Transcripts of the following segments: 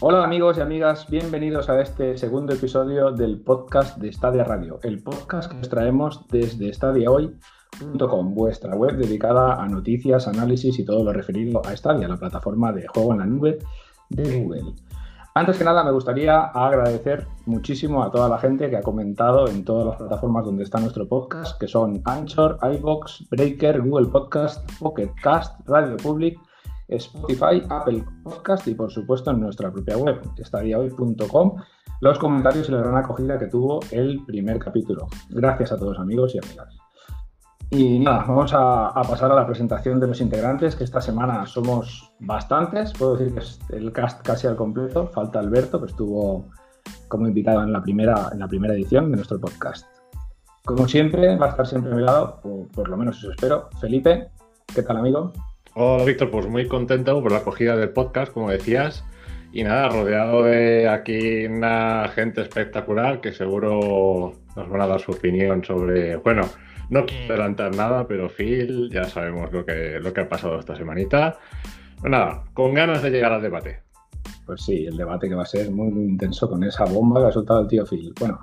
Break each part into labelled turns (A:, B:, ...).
A: Hola amigos y amigas, bienvenidos a este segundo episodio del podcast de Stadia Radio, el podcast que os traemos desde stadiahoy.com, vuestra web dedicada a noticias, análisis y todo lo referido a Stadia, la plataforma de juego en la nube de Google. Antes que nada, me gustaría agradecer muchísimo a toda la gente que ha comentado en todas las plataformas donde está nuestro podcast, que son Anchor, iBox, Breaker, Google Podcast, Pocket Cast, Radio Public Spotify, Apple Podcast y por supuesto en nuestra propia web, estadiahoy.com, los comentarios y la gran acogida que tuvo el primer capítulo. Gracias a todos amigos y amigas. Y nada, vamos a, pasar a la presentación de los integrantes, que esta semana somos bastantes, puedo decir que es el cast casi al completo, falta Alberto, que estuvo como invitado en la primera, en la primera edición de nuestro podcast. Como siempre, va a estar siempre a mi lado, o por lo menos eso espero, Felipe. ¿Qué tal, amigo?
B: Hola Víctor, pues muy contento por la acogida del podcast, como decías. Y nada, rodeado de aquí una gente espectacular que seguro nos van a dar su opinión sobre. Bueno, no quiero adelantar nada, pero Phil, ya sabemos lo que, lo que ha pasado esta semanita. Pues nada, con ganas de llegar al debate.
A: Pues sí, el debate que va a ser muy, muy intenso con esa bomba que ha soltado el tío Phil. Bueno,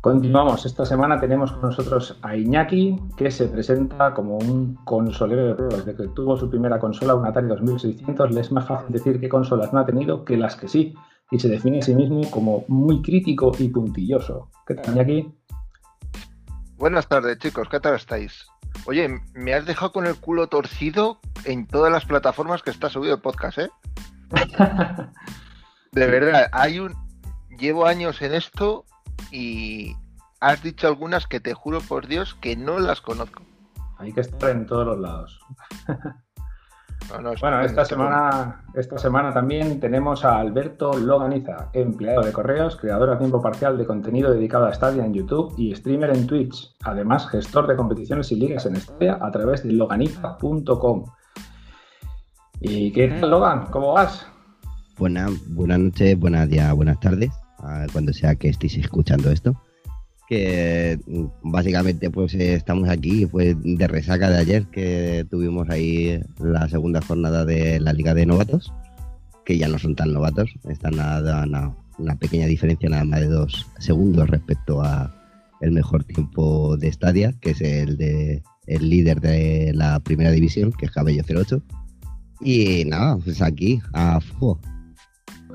A: Continuamos. Esta semana tenemos con nosotros a Iñaki, que se presenta como un consolero de juegos. Desde que tuvo su primera consola, un Atari 2600, le es más fácil decir qué consolas no ha tenido que las que sí. Y se define a sí mismo como muy crítico y puntilloso. ¿Qué tal, Iñaki?
C: Buenas tardes, chicos. ¿Qué tal estáis? Oye, me has dejado con el culo torcido en todas las plataformas que está subido el podcast, ¿eh? de verdad, hay un... Llevo años en esto y has dicho algunas que te juro por Dios que no las conozco.
A: Hay que estar en todos los lados. bueno, esta semana, esta semana también tenemos a Alberto Loganiza, empleado de correos, creador a tiempo parcial de contenido dedicado a Stadia en YouTube y streamer en Twitch. Además, gestor de competiciones y ligas en Stadia a través de loganiza.com. ¿Y qué tal, Logan? ¿Cómo vas?
D: Buenas buenas noches, buenos días, buenas tardes cuando sea que estéis escuchando esto. Que mm, básicamente pues estamos aquí pues de resaca de ayer que tuvimos ahí la segunda jornada de la Liga de Novatos, que ya no son tan novatos, están nada, una pequeña diferencia nada más de dos segundos respecto a el mejor tiempo de Stadia, que es el de el líder de la primera división, que es Cabello 08. Y nada, pues aquí, a fuego,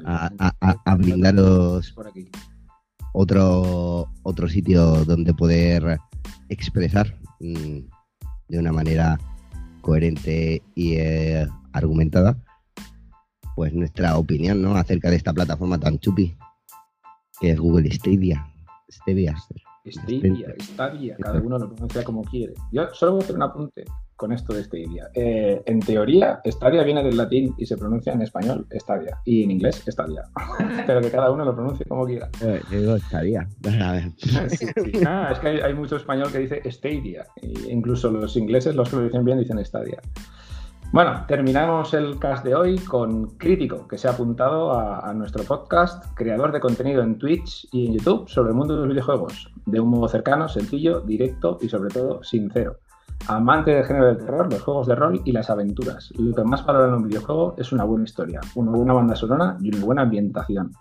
D: a, brindaros otro, otro sitio donde poder expresar mm, de una manera coherente y eh, argumentada pues nuestra opinión ¿no? acerca de esta plataforma tan chupi que es Google Stadia.
A: Stadia. Stadia, Stadia, cada uno lo pronuncia como quiere. Yo solo voy a hacer un apunte con esto de Stadia. Eh, en teoría, Stadia viene del latín y se pronuncia en español Stadia y en inglés Stadia. Pero que cada uno lo pronuncie como quiera.
D: Eh, yo digo Stadia.
A: Ah, es que hay, mucho español que dice Stadia. E incluso los ingleses, los que lo dicen bien, dicen Stadia. Bueno, terminamos el cast de hoy con Crítico, que se ha apuntado a, a, nuestro podcast, creador de contenido en Twitch y en YouTube sobre el mundo de los videojuegos, de un modo cercano, sencillo, directo y sobre todo sincero. Amante del género de terror, los juegos de rol y las aventuras. Lo que más valora en un videojuego es una buena historia, una buena banda sonora y una buena ambientación.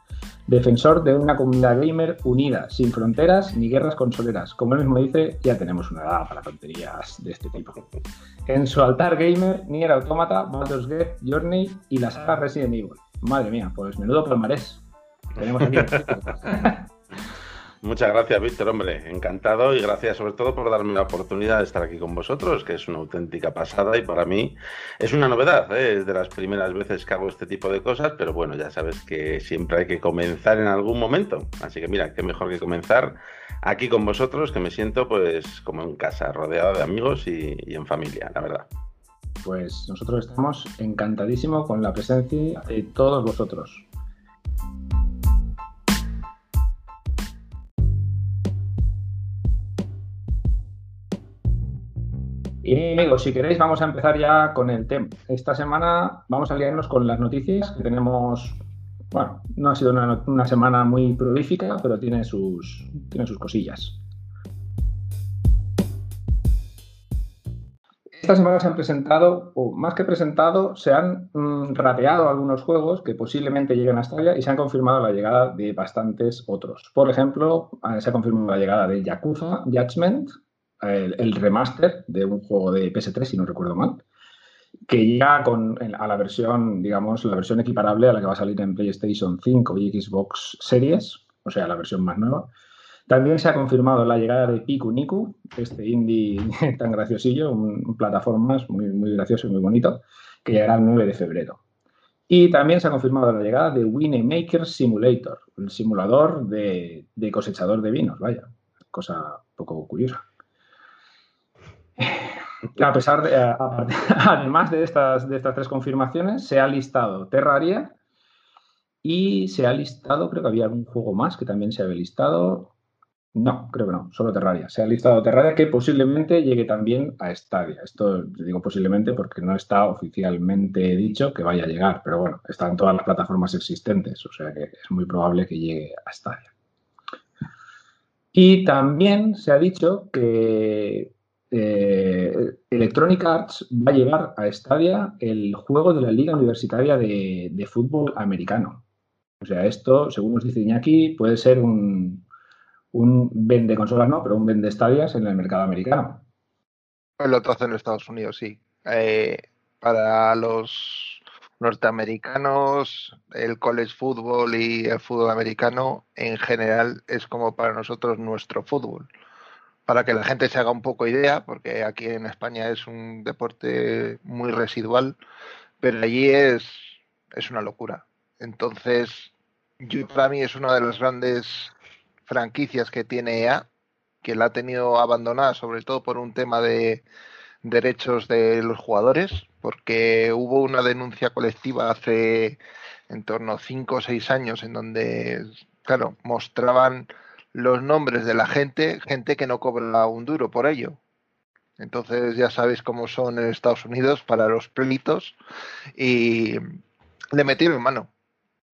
A: Defensor de una comunidad gamer unida, sin fronteras ni guerras consoleras. Como él mismo dice, ya tenemos una edad para tonterías de este tipo. En su altar gamer, Nier Automata, Baldur's Gate, Journey y la saga Resident Evil. Madre mía, pues menudo palmarés. Tenemos aquí.
B: Muchas gracias, Víctor, hombre, encantado y gracias sobre todo por darme la oportunidad de estar aquí con vosotros, que es una auténtica pasada y para mí es una novedad, ¿eh? es de las primeras veces que hago este tipo de cosas, pero bueno, ya sabes que siempre hay que comenzar en algún momento, así que mira, qué mejor que comenzar aquí con vosotros, que me siento pues como en casa, rodeado de amigos y, y en familia, la verdad.
A: Pues nosotros estamos encantadísimos con la presencia de todos vosotros. Amigos, si queréis, vamos a empezar ya con el tema. Esta semana vamos a liarnos con las noticias que tenemos. Bueno, no ha sido una, semana muy prolífica, pero tiene sus, tiene sus cosillas. esta semana se han presentado, o más que presentado, se han mm, rateado algunos juegos que posiblemente lleguen a Stadia y se han confirmado la llegada de bastantes otros. Por ejemplo, eh, se ha confirmado la llegada de Yakuza Judgment, el, remaster de un juego de PS3, si no recuerdo mal, que llega con, a la versión, digamos, la versión equiparable a la que va a salir en PlayStation 5 y Xbox Series, o sea, la versión más nueva. También se ha confirmado la llegada de Piku Niku, este indie tan graciosillo, un, plataformas muy, muy gracioso y muy bonito, que llegará el 9 de febrero. Y también se ha confirmado la llegada de Winnie Maker Simulator, el simulador de, cosechador de vinos, vaya, cosa poco curiosa. A pesar de, además de estas, de estas tres confirmaciones, se ha listado Terraria y se ha listado, creo que había algún juego más que también se había listado. No, creo que no, solo Terraria. Se ha listado Terraria que posiblemente llegue también a Stadia. Esto digo posiblemente porque no está oficialmente dicho que vaya a llegar, pero bueno, está en todas las plataformas existentes, o sea que es muy probable que llegue a Stadia. Y también se ha dicho que eh, Electronic Arts va a llevar a Stadia el juego de la Liga Universitaria de, Fútbol Americano. O sea, esto, según nos dice Iñaki, puede ser un, un vende consolas no, pero un vende estadias en el mercado americano.
C: Lo hace en Estados Unidos, sí. Eh, para los norteamericanos, el college football y el fútbol americano en general es como para nosotros nuestro fútbol. Para que la gente se haga un poco idea, porque aquí en España es un deporte muy residual, pero allí es, es una locura. Entonces, yo para mí es una de las grandes franquicias que tiene EA, que la ha tenido abandonada sobre todo por un tema de derechos de los jugadores, porque hubo una denuncia colectiva hace en torno a 5 o 6 años en donde, claro, mostraban los nombres de la gente, gente que no cobra un duro por ello. Entonces ya sabéis cómo son en Estados Unidos para los pelitos y le metieron mano.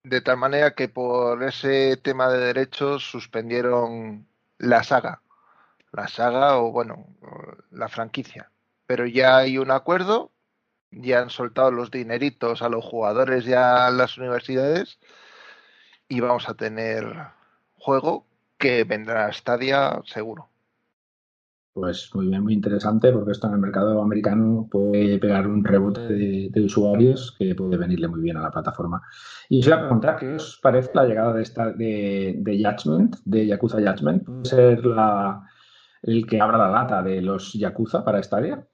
C: De tal manera que por ese tema de derechos suspendieron la saga. La saga o, bueno, la franquicia. Pero ya hay un acuerdo, ya han soltado los dineritos a los jugadores y a las universidades y vamos a tener juego que vendrá a Stadia seguro.
A: Pues muy bien, muy interesante, porque esto en el mercado americano puede pegar un rebote de, usuarios que puede venirle muy bien a la plataforma. Y os iba a preguntar, ¿qué os parece la llegada de esta de, de Judgment, de Yakuza Judgment? ¿Puede ser la, el que abra la lata de los Yakuza para Stadia?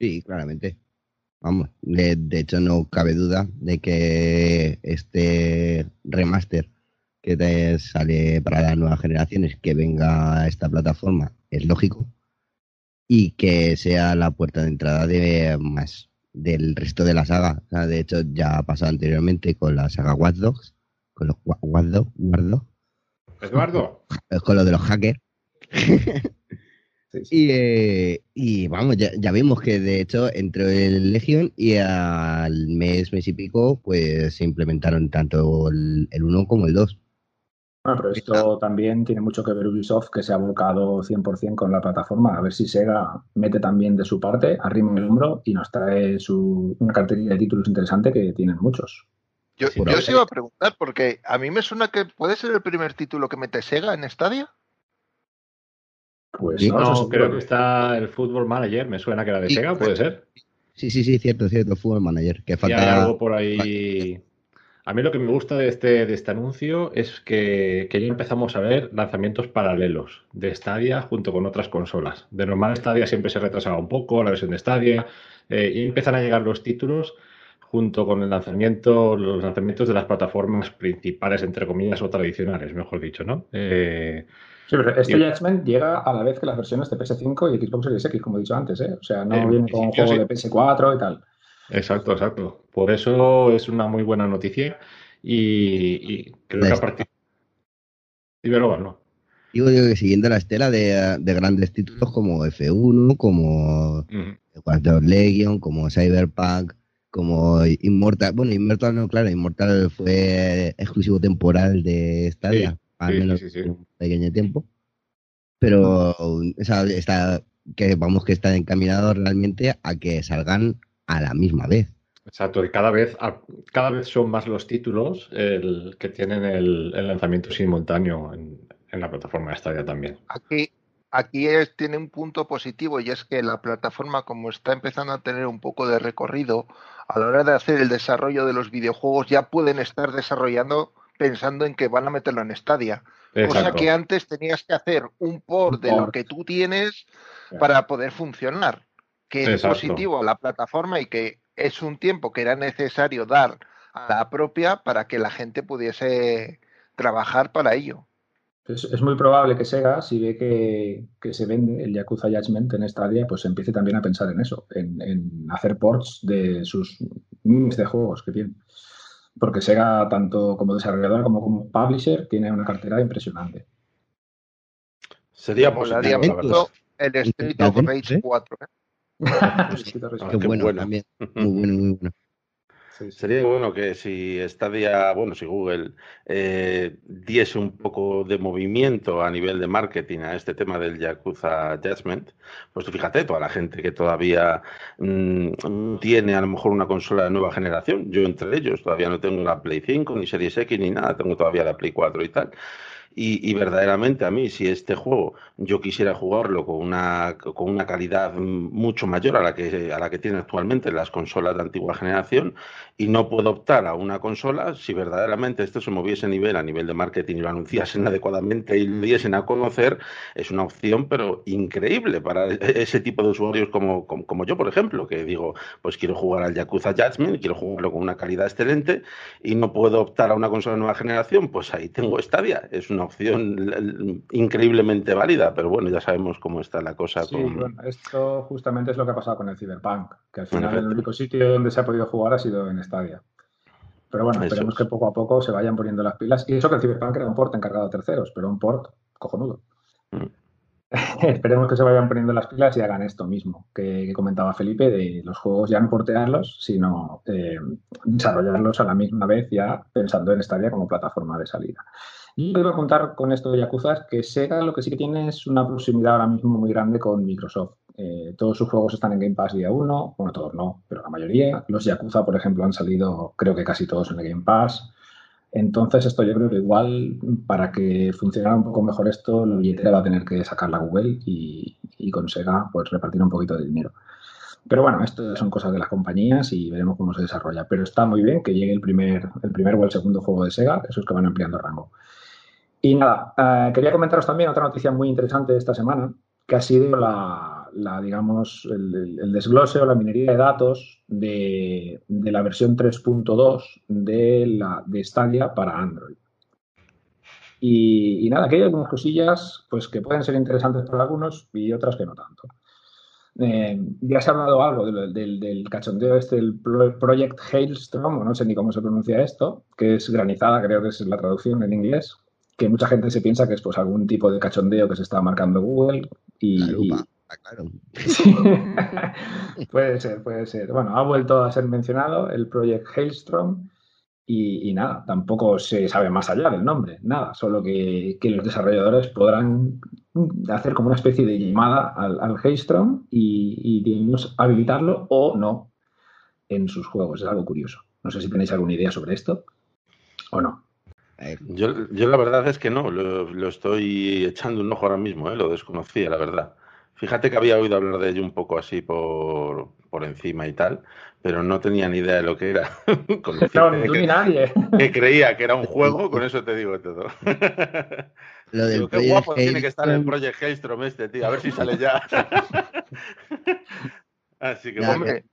D: Sí, claramente. Vamos, de, de hecho no cabe duda de que este remaster que te sale para las nuevas generaciones que venga a esta plataforma es lógico y que sea la puerta de entrada de más del resto de la saga. de hecho, ya ha pasado anteriormente con la saga Watch Dogs, con los Watch Dogs,
B: Eduardo.
D: Con lo de los hackers. Eh, y, vamos, ya, ya, vimos que de hecho entró el Legion y al mes, mes y pico, pues se implementaron tanto el, el 1 como el 2.
A: Bueno, pero esto también tiene mucho que ver Ubisoft, que se ha volcado 100% con la plataforma. A ver si Sega mete también de su parte, arrima el hombro y nos trae su, una carterilla de títulos interesante que tienen muchos.
C: Yo, yo os iba a preguntar, porque a mí me suena que puede ser el primer título que mete Sega en Stadia.
E: Pues no, creo que está el Football Manager, me suena que era de Sega, puede ser.
D: Sí, sí, sí, cierto, cierto, Football Manager. Que
E: falta algo por ahí a mí lo que me gusta de este, de este anuncio es que, ya empezamos a ver lanzamientos paralelos de Stadia junto con otras consolas. De normal Stadia siempre se retrasaba un poco, la versión de Stadia, eh, y empiezan a llegar los títulos junto con el lanzamiento, los lanzamientos de las plataformas principales, entre comillas, o tradicionales, mejor dicho, ¿no?
A: Eh, sí, pero este Judgment llega a la vez que las versiones de PS5 y Xbox Series X, como he dicho antes, ¿eh? O sea, no eh, viene con un juego de PS4 y tal.
E: Exacto, exacto. Por eso es una muy buena noticia y, creo que a partir
D: de ¿no? Digo, digo que siguiendo la estela de, grandes títulos como F1, como uh Legion, como Cyberpunk, como Immortal. Bueno, Immortal no, claro, Immortal fue exclusivo temporal de Stadia, al menos un pequeño tiempo. Pero está que vamos que están encaminados realmente a que salgan a la misma vez.
E: Exacto, y cada vez, cada vez son más los títulos el, que tienen el, lanzamiento simultáneo en, la plataforma de Stadia también.
C: Aquí, aquí tiene un punto positivo y es que la plataforma, como está empezando a tener un poco de recorrido, a la hora de hacer el desarrollo de los videojuegos, ya pueden estar desarrollando pensando en que van a meterlo en Stadia. O sea que antes tenías que hacer un port de lo que tú tienes para poder funcionar, que es positivo a la plataforma y que es un tiempo que era necesario dar a la propia para que la gente pudiese trabajar para ello.
A: Es, muy probable que Sega, si ve que, se vende el Yakuza Judgment en esta área, pues empiece también a pensar en eso, en, hacer ports de sus miles de juegos que tiene. Porque Sega, tanto como desarrollador como como publisher, tiene una cartera impresionante.
B: Sería positivo, la verdad.
C: El Street of Rage 4.
D: Qué, bueno, también. Muy bueno, muy bueno.
B: Sería bueno que si Stadia, bueno, si Google eh, diese un poco de movimiento a nivel de marketing a este tema del Yakuza Judgment, pues fíjate, toda la gente que todavía mm, tiene a lo mejor una consola de nueva generación, yo entre ellos todavía no tengo la Play 5, ni Series X, ni nada, tengo todavía la Play 4 y tal. Y, verdaderamente a mí, si este juego yo quisiera jugarlo con una, con una calidad mucho mayor a la que, a la que tiene actualmente las consolas de antigua generación, y no puedo optar a una consola, si verdaderamente esto se moviese a nivel, a nivel de marketing y lo anunciasen adecuadamente y lo diesen a conocer, es una opción, pero increíble para ese tipo de usuarios como, como, yo, por ejemplo, que digo, pues quiero jugar al Yakuza Judgment, quiero jugarlo con una calidad excelente y no puedo optar a una consola de nueva generación, pues ahí tengo Stadia. Es una opción increíblemente válida, pero bueno, ya sabemos cómo está la cosa.
A: Sí, bueno, esto justamente es lo que ha pasado con el Cyberpunk, que al final el único sitio donde se ha podido jugar ha sido en Stadia. Pero bueno, esperemos que poco a poco se vayan poniendo las pilas. Y eso que el Cyberpunk era un port encargado de terceros, pero un port cojonudo. Mm. esperemos que se vayan poniendo las pilas y hagan esto mismo que, comentaba Felipe, de los juegos ya no portearlos, sino eh, desarrollarlos a la misma vez ya pensando en Stadia como plataforma de salida. Y quiero contar con esto de Yakuza que Sega lo que sí que tiene es una proximidad ahora mismo muy grande con Microsoft. Eh, todos sus juegos están en Game Pass día uno, bueno, todos no, pero la mayoría. Los Yakuza, por ejemplo, han salido creo que casi todos en el Game Pass. Entonces, esto yo creo que igual, para que funcionara un poco mejor esto, la billetera va a tener que sacar la Google y, con Sega pues repartir un poquito de dinero. Pero bueno, esto son cosas de las compañías y veremos cómo se desarrolla. Pero está muy bien que llegue el primer, el primer o el segundo juego de Sega, esos que van ampliando rango. Y nada, eh, quería comentaros también otra noticia muy interesante de esta semana, que ha sido la, digamos, el, desglose o la minería de datos de, la versión 3.2 de, la, de Stadia para Android. Y, nada, aquí hay algunas cosillas pues, que pueden ser interesantes para algunos y otras que no tanto. Eh, ya se ha hablado algo del, del, cachondeo este del Project Hailstorm, no sé ni cómo se pronuncia esto, que es granizada, creo que es la traducción en inglés, que mucha gente se piensa que es pues algún tipo de cachondeo que se está marcando Google y,
D: claro.
A: puede ser, puede ser. Bueno, ha vuelto a ser mencionado el Project Hailstorm y, nada, tampoco se sabe más allá del nombre, nada, solo que, los desarrolladores podrán hacer como una especie de llamada al, al Hailstorm y, y habilitarlo o no en sus juegos. Es algo curioso. No sé si tenéis alguna idea sobre esto o no.
B: Yo, yo, la verdad es que no, lo, estoy echando un ojo ahora mismo, ¿eh? lo desconocía, la verdad. Fíjate que había oído hablar de ello un poco así por, por encima y tal, pero no tenía ni idea de lo que era.
A: no, ni tú ni nadie.
B: Que creía que era un juego, con eso te digo todo.
D: Lo del
B: qué guapo tiene que estar el Project Hailstorm este, tío, a ver si sale ya. así que, hombre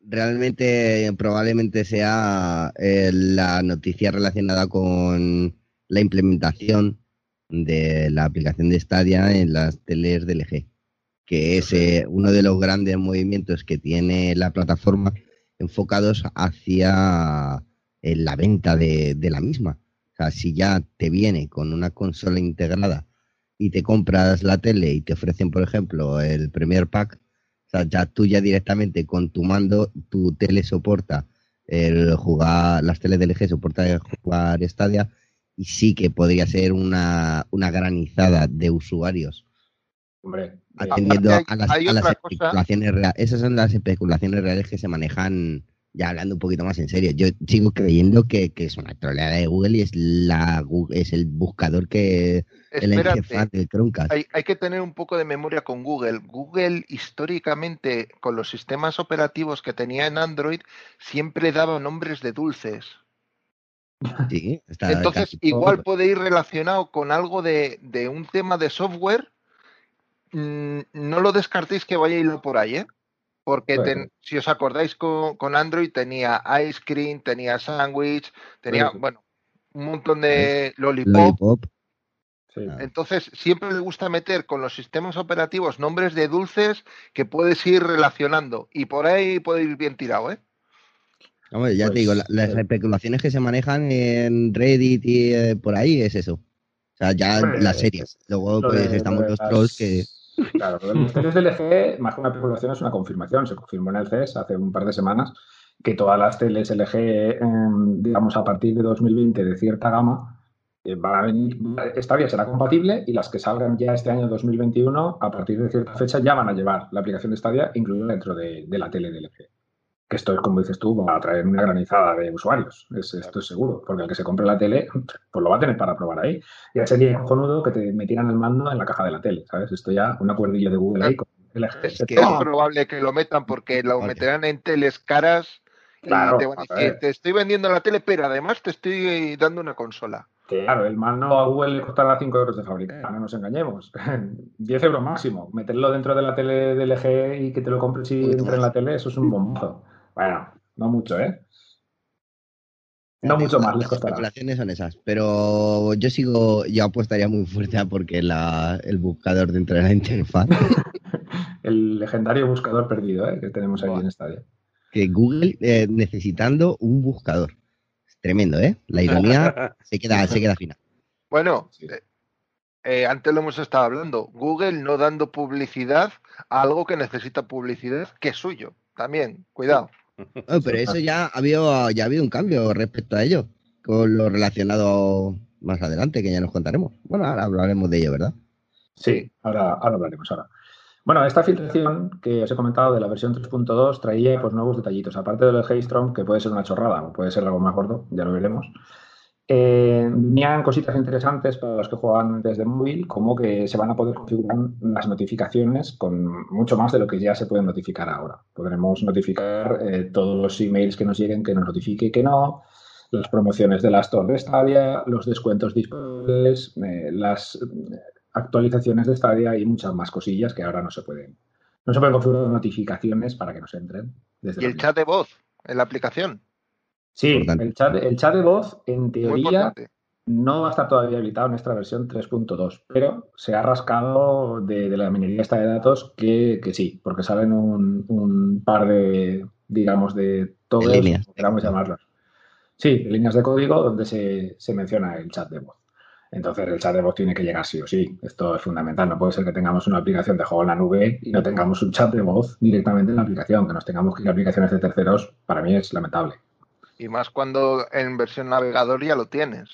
D: realmente probablemente sea eh, la noticia relacionada con la implementación de la aplicación de Stadia en las teles de LG, que es eh, uno de los grandes movimientos que tiene la plataforma enfocados hacia eh, la venta de, de, la misma. O sea, si ya te viene con una consola integrada y te compras la tele y te ofrecen, por ejemplo, el Premier Pack, ya tú ya directamente con tu mando, tu tele soporta el jugar, las teles del LG soporta el jugar Stadia y sí que podría ser una, una granizada de usuarios
A: Hombre,
D: atendiendo a las, a las especulaciones reales. Esas son las especulaciones reales que se manejan, ya hablando un poquito más en serio. Yo sigo creyendo que, que es una troleada de Google y es la es el buscador que
C: Espérate,
D: interfaz del Chromecast.
C: hay, hay que tener un poco de memoria con Google. Google históricamente, con los sistemas operativos que tenía en Android, siempre daba nombres de dulces.
D: Sí, está
C: Entonces, igual
D: todo.
C: puede ir relacionado con algo de, de un tema de software. Mm, No lo descartéis que vaya a irlo por ahí, ¿eh? Porque ten- si os acordáis con, con Android tenía ice cream, tenía sandwich, tenía, bueno, un montón de lollipop.
D: Lollipop.
A: sí.
D: Ah.
C: Entonces, siempre le gusta meter con los sistemas operativos nombres de dulces que puedes ir relacionando. Y por ahí puede ir bien tirado, ¿eh?
D: Hombre, ya
A: Pues,
D: te digo, la- las
A: eh.
D: especulaciones que se manejan en Reddit y eh, por ahí es eso. O sea, ya las series. Luego,
A: Lo
D: pues
A: de-
D: estamos
A: de
D: los
A: las-
D: trolls que.
A: Claro, los teles de LG, más que una especulación, es una confirmación. Se confirmó en el CES hace un par de semanas que todas las teles LG, em, digamos, a partir de 2020 de cierta gama, eh, a venir, Stadia será compatible y las que salgan ya este año 2021, a partir de cierta fecha, ya van a llevar la aplicación de Stadia incluida dentro de, de la tele de LG. Que esto es, como dices tú, va a traer una granizada de usuarios. Es- esto es seguro, porque el que se compre la tele, pues lo va a tener para probar ahí. Ya sería cojonudo que te metieran el mando en la caja de la tele, ¿sabes? Esto ya, un acuerdillo de Google ahí con LG.
C: Es
D: que-
C: Es probable que lo metan porque lo meterán en teles caras y
A: Claro,
C: te van a
A: a
C: decir,
A: ver.
C: te estoy vendiendo la tele, pero además te estoy dando una consola.
A: Claro, el mando a Google le costará 5 euros de fabricar, no nos engañemos. 10 euros máximo. Meterlo dentro de la tele de LG y que te lo compres y entre en la tele, eso es un bombazo. Bueno, no mucho, ¿eh? No mucho más les
D: Las
A: costará.
D: especulaciones son esas. Pero yo sigo, yo apostaría muy fuerte a porque la, el buscador dentro de la interfaz,
A: El legendario buscador perdido, ¿eh? Que tenemos aquí
D: Buah.
A: en Stadia.
D: que Google eh, necesitando un buscador. Es tremendo, ¿eh? La ironía se queda, se queda fina.
C: Bueno,
A: Sí.
C: eh, eh, antes lo hemos estado hablando. Google no dando publicidad a algo que necesita publicidad que es suyo. También, cuidado.
D: Pero eso ya ha habido, ya ha habido un cambio respecto a ello, con lo relacionado más adelante, que ya nos contaremos. Bueno, ahora hablaremos de ello, ¿verdad?
A: Sí, ahora, ahora hablaremos ahora. Bueno, esta filtración que os he comentado de la versión 3.2 traía pues nuevos detallitos, aparte de lo de Haystrom, que puede ser una chorrada o puede ser algo más gordo, ya lo veremos. Eh, venían cositas interesantes para los que juegan desde móvil, como que se van a poder configurar las notificaciones con mucho más de lo que ya se pueden notificar ahora. Podremos notificar eh, todos los emails que nos lleguen, que nos notifique que no, las promociones de la Store de Stadia, los descuentos disponibles, eh, las eh, actualizaciones de Stadia y muchas más cosillas que ahora no se pueden. No se pueden configurar notificaciones para que nos entren desde
C: Y el chat de voz en la aplicación.
A: Sí,
D: Importante.
A: el chat, el chat de voz, en teoría, no va a estar todavía habilitado en esta versión 3.2, pero se ha rascado de, de la minería esta de datos que, que sí, porque salen un, un par de, digamos, de todos,
D: líneas.
A: queramos llamarlos. Sí, líneas de código donde se, se menciona el chat de voz. Entonces el chat de voz tiene que llegar sí o sí. Esto es fundamental. No puede ser que tengamos una aplicación de juego en la nube y no tengamos un chat de voz directamente en la aplicación, que nos tengamos que ir a aplicaciones de terceros, para mí es lamentable.
C: Y más cuando en versión navegador ya lo tienes.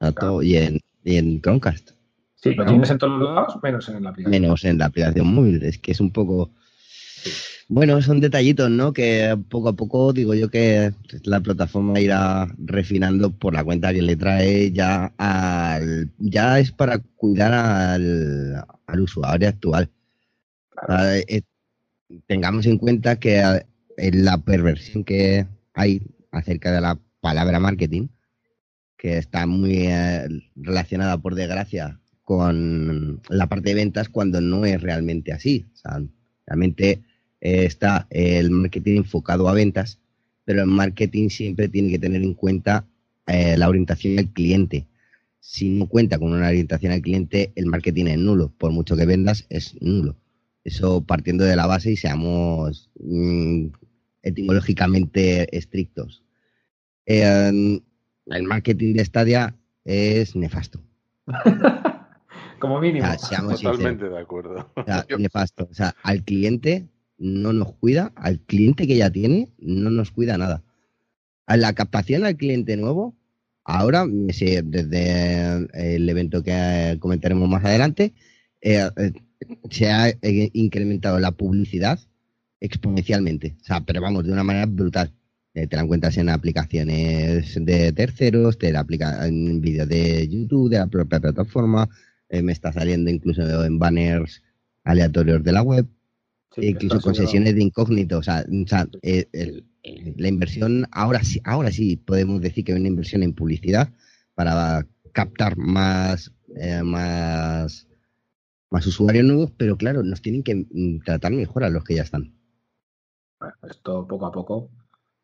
D: A todo- y, en, y en Chromecast.
A: Sí, lo tienes en todos lados, menos en la aplicación.
D: Menos en la aplicación móvil. Es que es un poco. Bueno, son detallitos, ¿no? Que poco a poco digo yo que la plataforma irá refinando por la cuenta que le trae ya al. Ya es para cuidar al, al usuario actual. Ah, eh, tengamos en cuenta que ah, en la perversión que hay acerca de la palabra marketing, que está muy eh, relacionada, por desgracia, con la parte de ventas cuando no es realmente así. Realmente eh, está el marketing enfocado a ventas, pero el marketing siempre tiene que tener en cuenta eh, la orientación del cliente. Si no cuenta con una orientación al cliente, el marketing es nulo. Por mucho que vendas, es nulo. Eso partiendo de la base y seamos mm, etimológicamente estrictos. Eh, el marketing de Stadia es nefasto.
A: Como
D: O
A: mínimo.
D: sea, seamos sinceros.
B: Totalmente de acuerdo.
D: O sea,
C: Yo-
D: nefasto. O sea, al cliente no nos cuida, al cliente que ya tiene, no nos cuida nada. A la captación al cliente nuevo, ahora, desde el evento que comentaremos más adelante, eh, eh, se ha eh, incrementado la publicidad exponencialmente. O sea, pero vamos, de una manera brutal. Eh, te la encuentras en aplicaciones de terceros, te la aplica en vídeos de YouTube, de la propia plataforma, eh, me está saliendo incluso en banners aleatorios de la web, incluso con sesiones de incógnito. O sea, la inversión, ahora sí, ahora sí podemos decir que hay una inversión en publicidad para captar más, más más usuarios nuevos, pero claro, nos tienen que mm, tratar mejor a los que ya están.
A: Bueno, esto poco a poco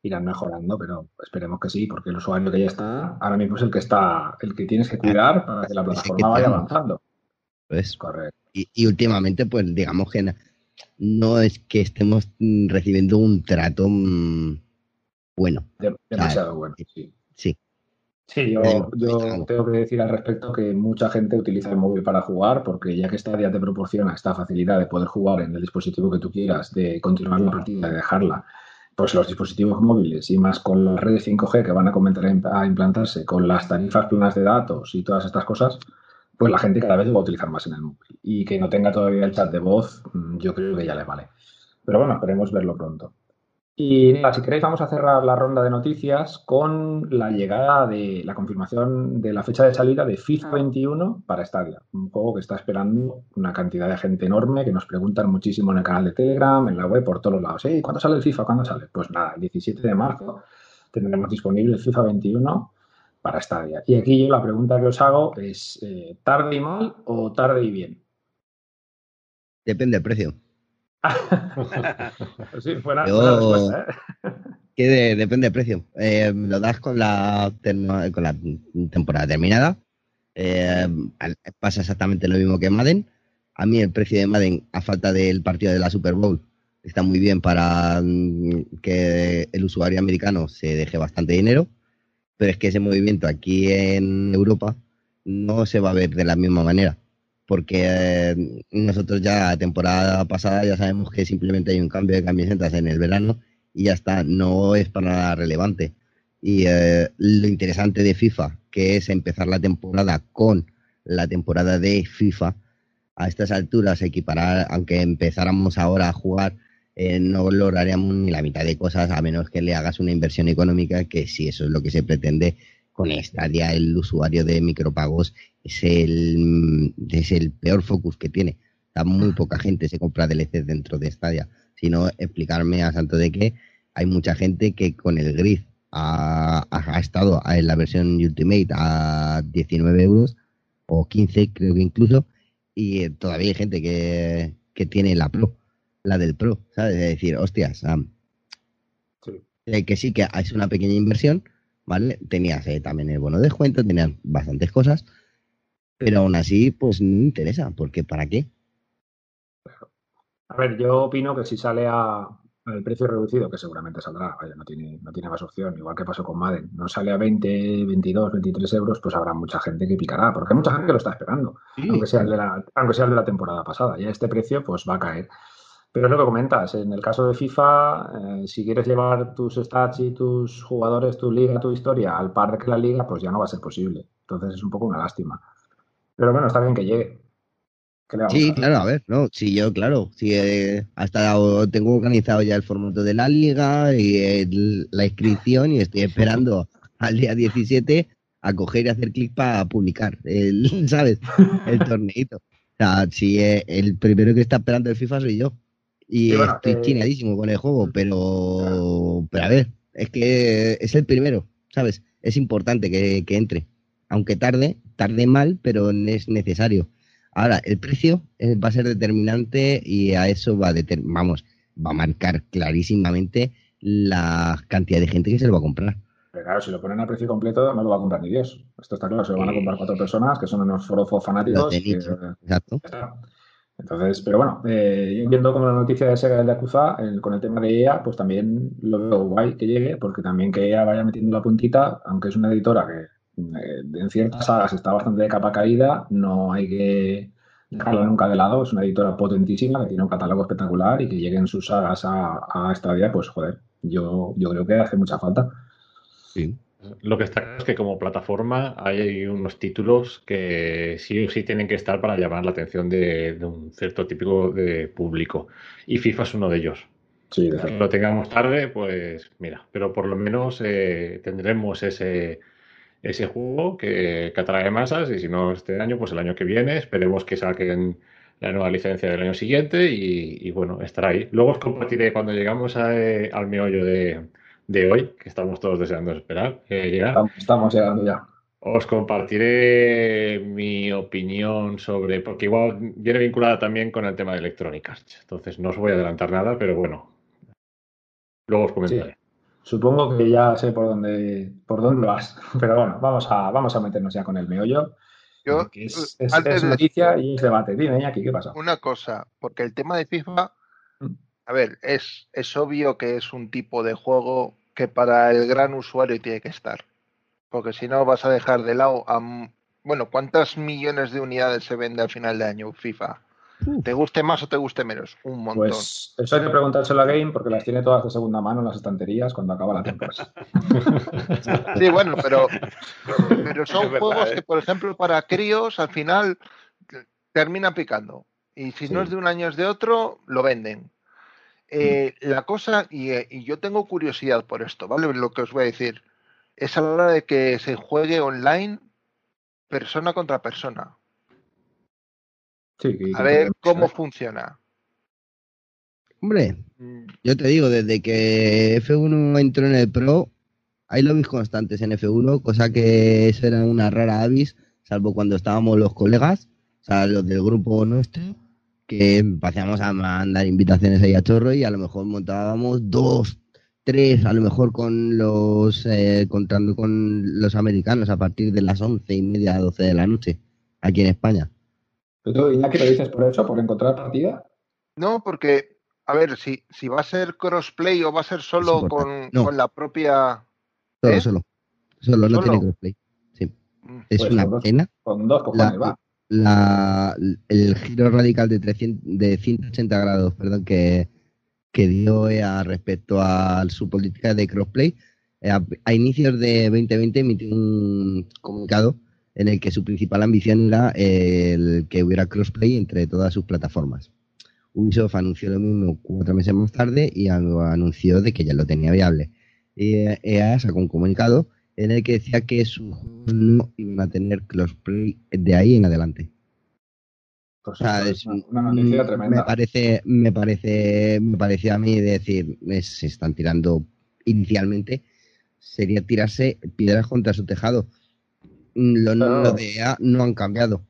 A: irán mejorando, pero esperemos que sí, porque el usuario que ya está, ahora mismo es el que está, el que tienes que cuidar para que la plataforma vaya avanzando.
D: Pues, Correcto. Y, últimamente, pues digamos que no es que estemos recibiendo un trato mm, bueno.
A: demasiado bueno, sí.
D: Sí.
A: Yo, tengo que decir al respecto que mucha gente utiliza el móvil para jugar porque ya que Stadia te proporciona esta facilidad de poder jugar en el dispositivo que tú quieras, de continuar la partida, de dejarla, pues los dispositivos móviles y más con las redes 5G que van a comenzar a implantarse, con las tarifas planas de datos y todas estas cosas, pues la gente cada vez lo va a utilizar más en el móvil. Y que no tenga todavía el chat de voz, mm, yo creo que ya le vale. Pero bueno, esperemos verlo pronto. Y nada, si queréis vamos a cerrar la ronda de noticias con la llegada de la confirmación de la fecha de salida de FIFA 21 para Stadia, un juego que está esperando una cantidad de gente enorme que nos preguntan muchísimo en el canal de Telegram, en la web, por todos lados. ¿Eh? ¿Cuándo sale el FIFA? ¿Cuándo sale? Pues nada, el 17 de marzo tendremos disponible el FIFA 21 para Stadia. Y aquí yo la pregunta que os hago es, eh, ¿tarde y mal o tarde y bien?
D: Depende del precio.
A: sí, buena, respuesta,
D: ¿eh? que depende del precio. Eh, lo das con la, con la temporada terminada. Eh, pasa exactamente lo mismo que Madden. A mí el precio de Madden, a falta del partido de la Super Bowl, está muy bien para mm, que el usuario americano se deje bastante dinero. Pero es que ese movimiento aquí en Europa no se va a ver de la misma manera porque eh, nosotros ya la temporada pasada ya sabemos que simplemente hay un cambio de camisetas en el verano y ya está, no es para nada relevante. Y eh, lo interesante de FIFA, que es empezar la temporada con la temporada de FIFA, a estas alturas equiparar, aunque empezáramos ahora a jugar, eh, no lograríamos ni la mitad de cosas a menos que le hagas una inversión económica, que si eso es lo que se pretende, con Stadia el usuario de micropagos es el, es el peor focus que tiene. muy poca gente se compra DLC dentro de Stadia. Sino explicarme a Santo de que hay mucha gente que con el grid ha, estado en la versión Ultimate a 19 euros o 15 creo que incluso y eh, todavía hay gente que, tiene la Pro, la del Pro, ¿sabes? Es decir, hostias, eh, que sí que es una pequeña inversión, ¿vale? Tenías eh, también el bono de descuento, tenías bastantes cosas, pero aún así, pues no interesa, porque ¿para qué?
A: A ver, yo opino que si sale a, al precio reducido, que seguramente saldrá, vaya, no tiene, no tiene más opción, igual que pasó con Madden, no sale a 20, 22, 23 euros, pues habrá mucha gente que picará, porque hay mucha gente que lo está esperando, aunque, sea el de la, aunque sea el de la temporada pasada, y a este precio pues va a caer. Pero es lo que comentas, en el caso de FIFA, eh, si quieres llevar tus stats y tus jugadores, tu liga, tu historia al par de que la liga, pues ya no va a ser posible. Entonces es un poco una lástima. Pero bueno, está bien que llegue.
D: Sí, claro, a ver, no, sí, yo, claro, sí, eh, hasta tengo organizado ya el formato de la liga y la inscripción y estoy esperando al día 17 a coger y hacer clic para publicar, el, ¿sabes? El torneito. O sea, si eh, el primero que está esperando el FIFA soy yo. Y estoy eh, chineadísimo con el juego, pero, pero a ver, es que es el primero, ¿sabes? Es importante que, entre. Aunque tarde, tarde mal, pero es necesario. Ahora, el precio eh, va a ser determinante y a eso va a, vamos, va a marcar clarísimamente la cantidad de gente que se lo va a comprar.
A: Pero claro, si lo ponen a precio completo, no lo va a comprar ni Dios. Esto está claro, se lo van a comprar cuatro personas que son unos forofos fanáticos. exacto. Entonces, pero bueno, eh, viendo como la noticia de Sega del Yakuza, con el tema de EA, pues también lo veo guay que llegue, porque también que EA vaya metiendo la puntita, aunque es una editora que eh, en ciertas sagas está bastante de capa caída, no hay que dejarla nunca de lado, es una editora potentísima que tiene un catálogo espectacular y que lleguen sus sagas a, a esta día, pues joder, yo, yo creo que hace mucha falta.
E: Sí. Lo que está claro es que como plataforma hay unos títulos que sí o sí tienen que estar para llamar la atención de, de un cierto típico de público. Y FIFA es uno de ellos.
A: Sí, de
E: lo tengamos tarde, pues mira, pero por lo menos eh, tendremos ese, ese juego que, que atrae masas y si no este año, pues el año que viene esperemos que saquen la nueva licencia del año siguiente y, y bueno, estará ahí. Luego os compartiré cuando llegamos a, eh, al meollo de, de hoy, que estamos todos deseando esperar eh, llegar.
A: Estamos, estamos llegando ya.
E: Os compartiré mi opinión sobre, porque igual viene vinculada también con el tema de Electronic Arts. Entonces no os voy a adelantar nada, pero bueno, luego os comentaré.
A: Supongo que ya sé por dónde, por dónde vas, pero bueno, vamos a, vamos a meternos ya con el meollo.
C: Yo,
A: que es, es-
C: antes
A: es
C: de-
A: noticia y es debate. Dime, Iñaki, ¿qué pasa?
C: Una cosa, porque el tema de FIFA,
A: Mm.
C: a ver, es, es obvio que es un tipo de juego que para el gran usuario tiene que estar. Porque si no vas a dejar de lado a... m- Bueno, ¿cuántas millones de unidades se vende al final de año FIFA? ¿Te guste más o te guste menos? Un montón.
A: Pues eso hay que preguntárselo a Game porque las tiene todas de segunda mano en las estanterías cuando acaba la temporada.
C: Sí, bueno, pero, pero son
B: verdad,
C: juegos
B: ¿eh?
C: que, por ejemplo, para críos al final termina picando. Y si no es de un año es de otro, lo venden. Eh, La cosa, y, y yo tengo curiosidad por esto, ¿vale? Lo que os voy a decir, es a la hora de que se juegue online persona contra persona.
A: Sí, que-
C: A
A: que
C: ver cómo funciona.
D: Hombre,
C: Mm,
D: yo te digo, desde que F1 entró en el Pro, hay lobbies constantes en F1, cosa que eso era una rara avis, salvo cuando estábamos los colegas, o sea, los del grupo nuestro, que pasamos a mandar invitaciones ahí a chorro y a lo mejor montábamos dos, tres, a lo mejor con los, eh, contando con los americanos a partir de las once y media, doce de la noche, aquí en España.
A: ¿Pero tú, Iñaki, lo dices por eso? ¿Por encontrar partida?
C: No, porque, a ver, si, si va a ser crossplay o va a ser solo con.
D: No.
C: con la propia...
D: Solo,
C: ¿Eh?
D: solo. Solo, no
C: ¿Solo?
D: tiene crossplay.
C: Mm,
D: Es
A: Pues
D: una
A: con dos.
D: pena.
A: Con dos cojones,
D: La-
A: va.
D: la, el giro radical de, 300, de 180 grados perdón, que, que dio EA respecto a su política de crossplay. Eh, A, a inicios de 2020 emitió un comunicado en el que su principal ambición era el que hubiera crossplay entre todas sus plataformas. Ubisoft anunció lo mismo cuatro meses más tarde y anu- anunció de que ya lo tenía viable. Y eh, EA sacó un comunicado en el que decía que sus juegos no iban a tener crossplay de ahí en adelante.
A: Pues
D: O sea, es
A: una, noticia tremenda.
D: Me parece, me parece, me pareció a mí decir, es- se están tirando inicialmente, sería tirarse piedras contra su tejado.
A: Claro.
D: números de EA no han cambiado.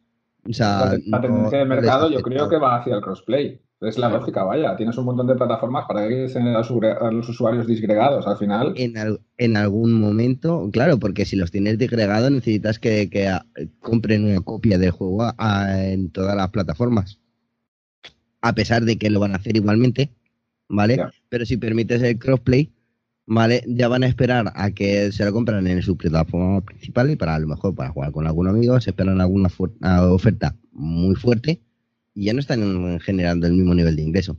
D: O sea,
A: La,
D: no-
A: tendencia
D: no les
A: mercado yo creo que va hacia el crossplay. Es la lógica, vaya. Tienes un montón de plataformas para que tener a, los usuarios disgregados. Al final,
D: en, al- en algún momento, claro, porque si los tienes disgregados necesitas que, que, compren una copia del juego a- a- en todas las plataformas. A pesar de que lo van a hacer igualmente, ¿vale?
A: Ya.
D: Pero si permites el crossplay, ¿vale? Ya van a esperar a que se lo compran en su plataforma principal y para a lo mejor para jugar con algún amigo, se esperan alguna oferta muy fuerte y ya no están generando el mismo nivel de ingreso.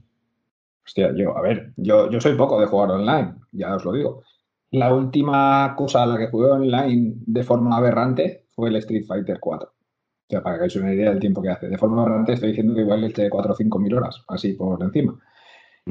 A: hostia, yo, a ver, yo, yo soy poco de jugar online, ya os lo digo. La última cosa a la que jugué online de forma aberrante fue el Street Fighter 4. O sea, para que hagáis una idea del tiempo que hace. De forma aberrante estoy diciendo que igual eché 4 o 5 mil horas, así por encima.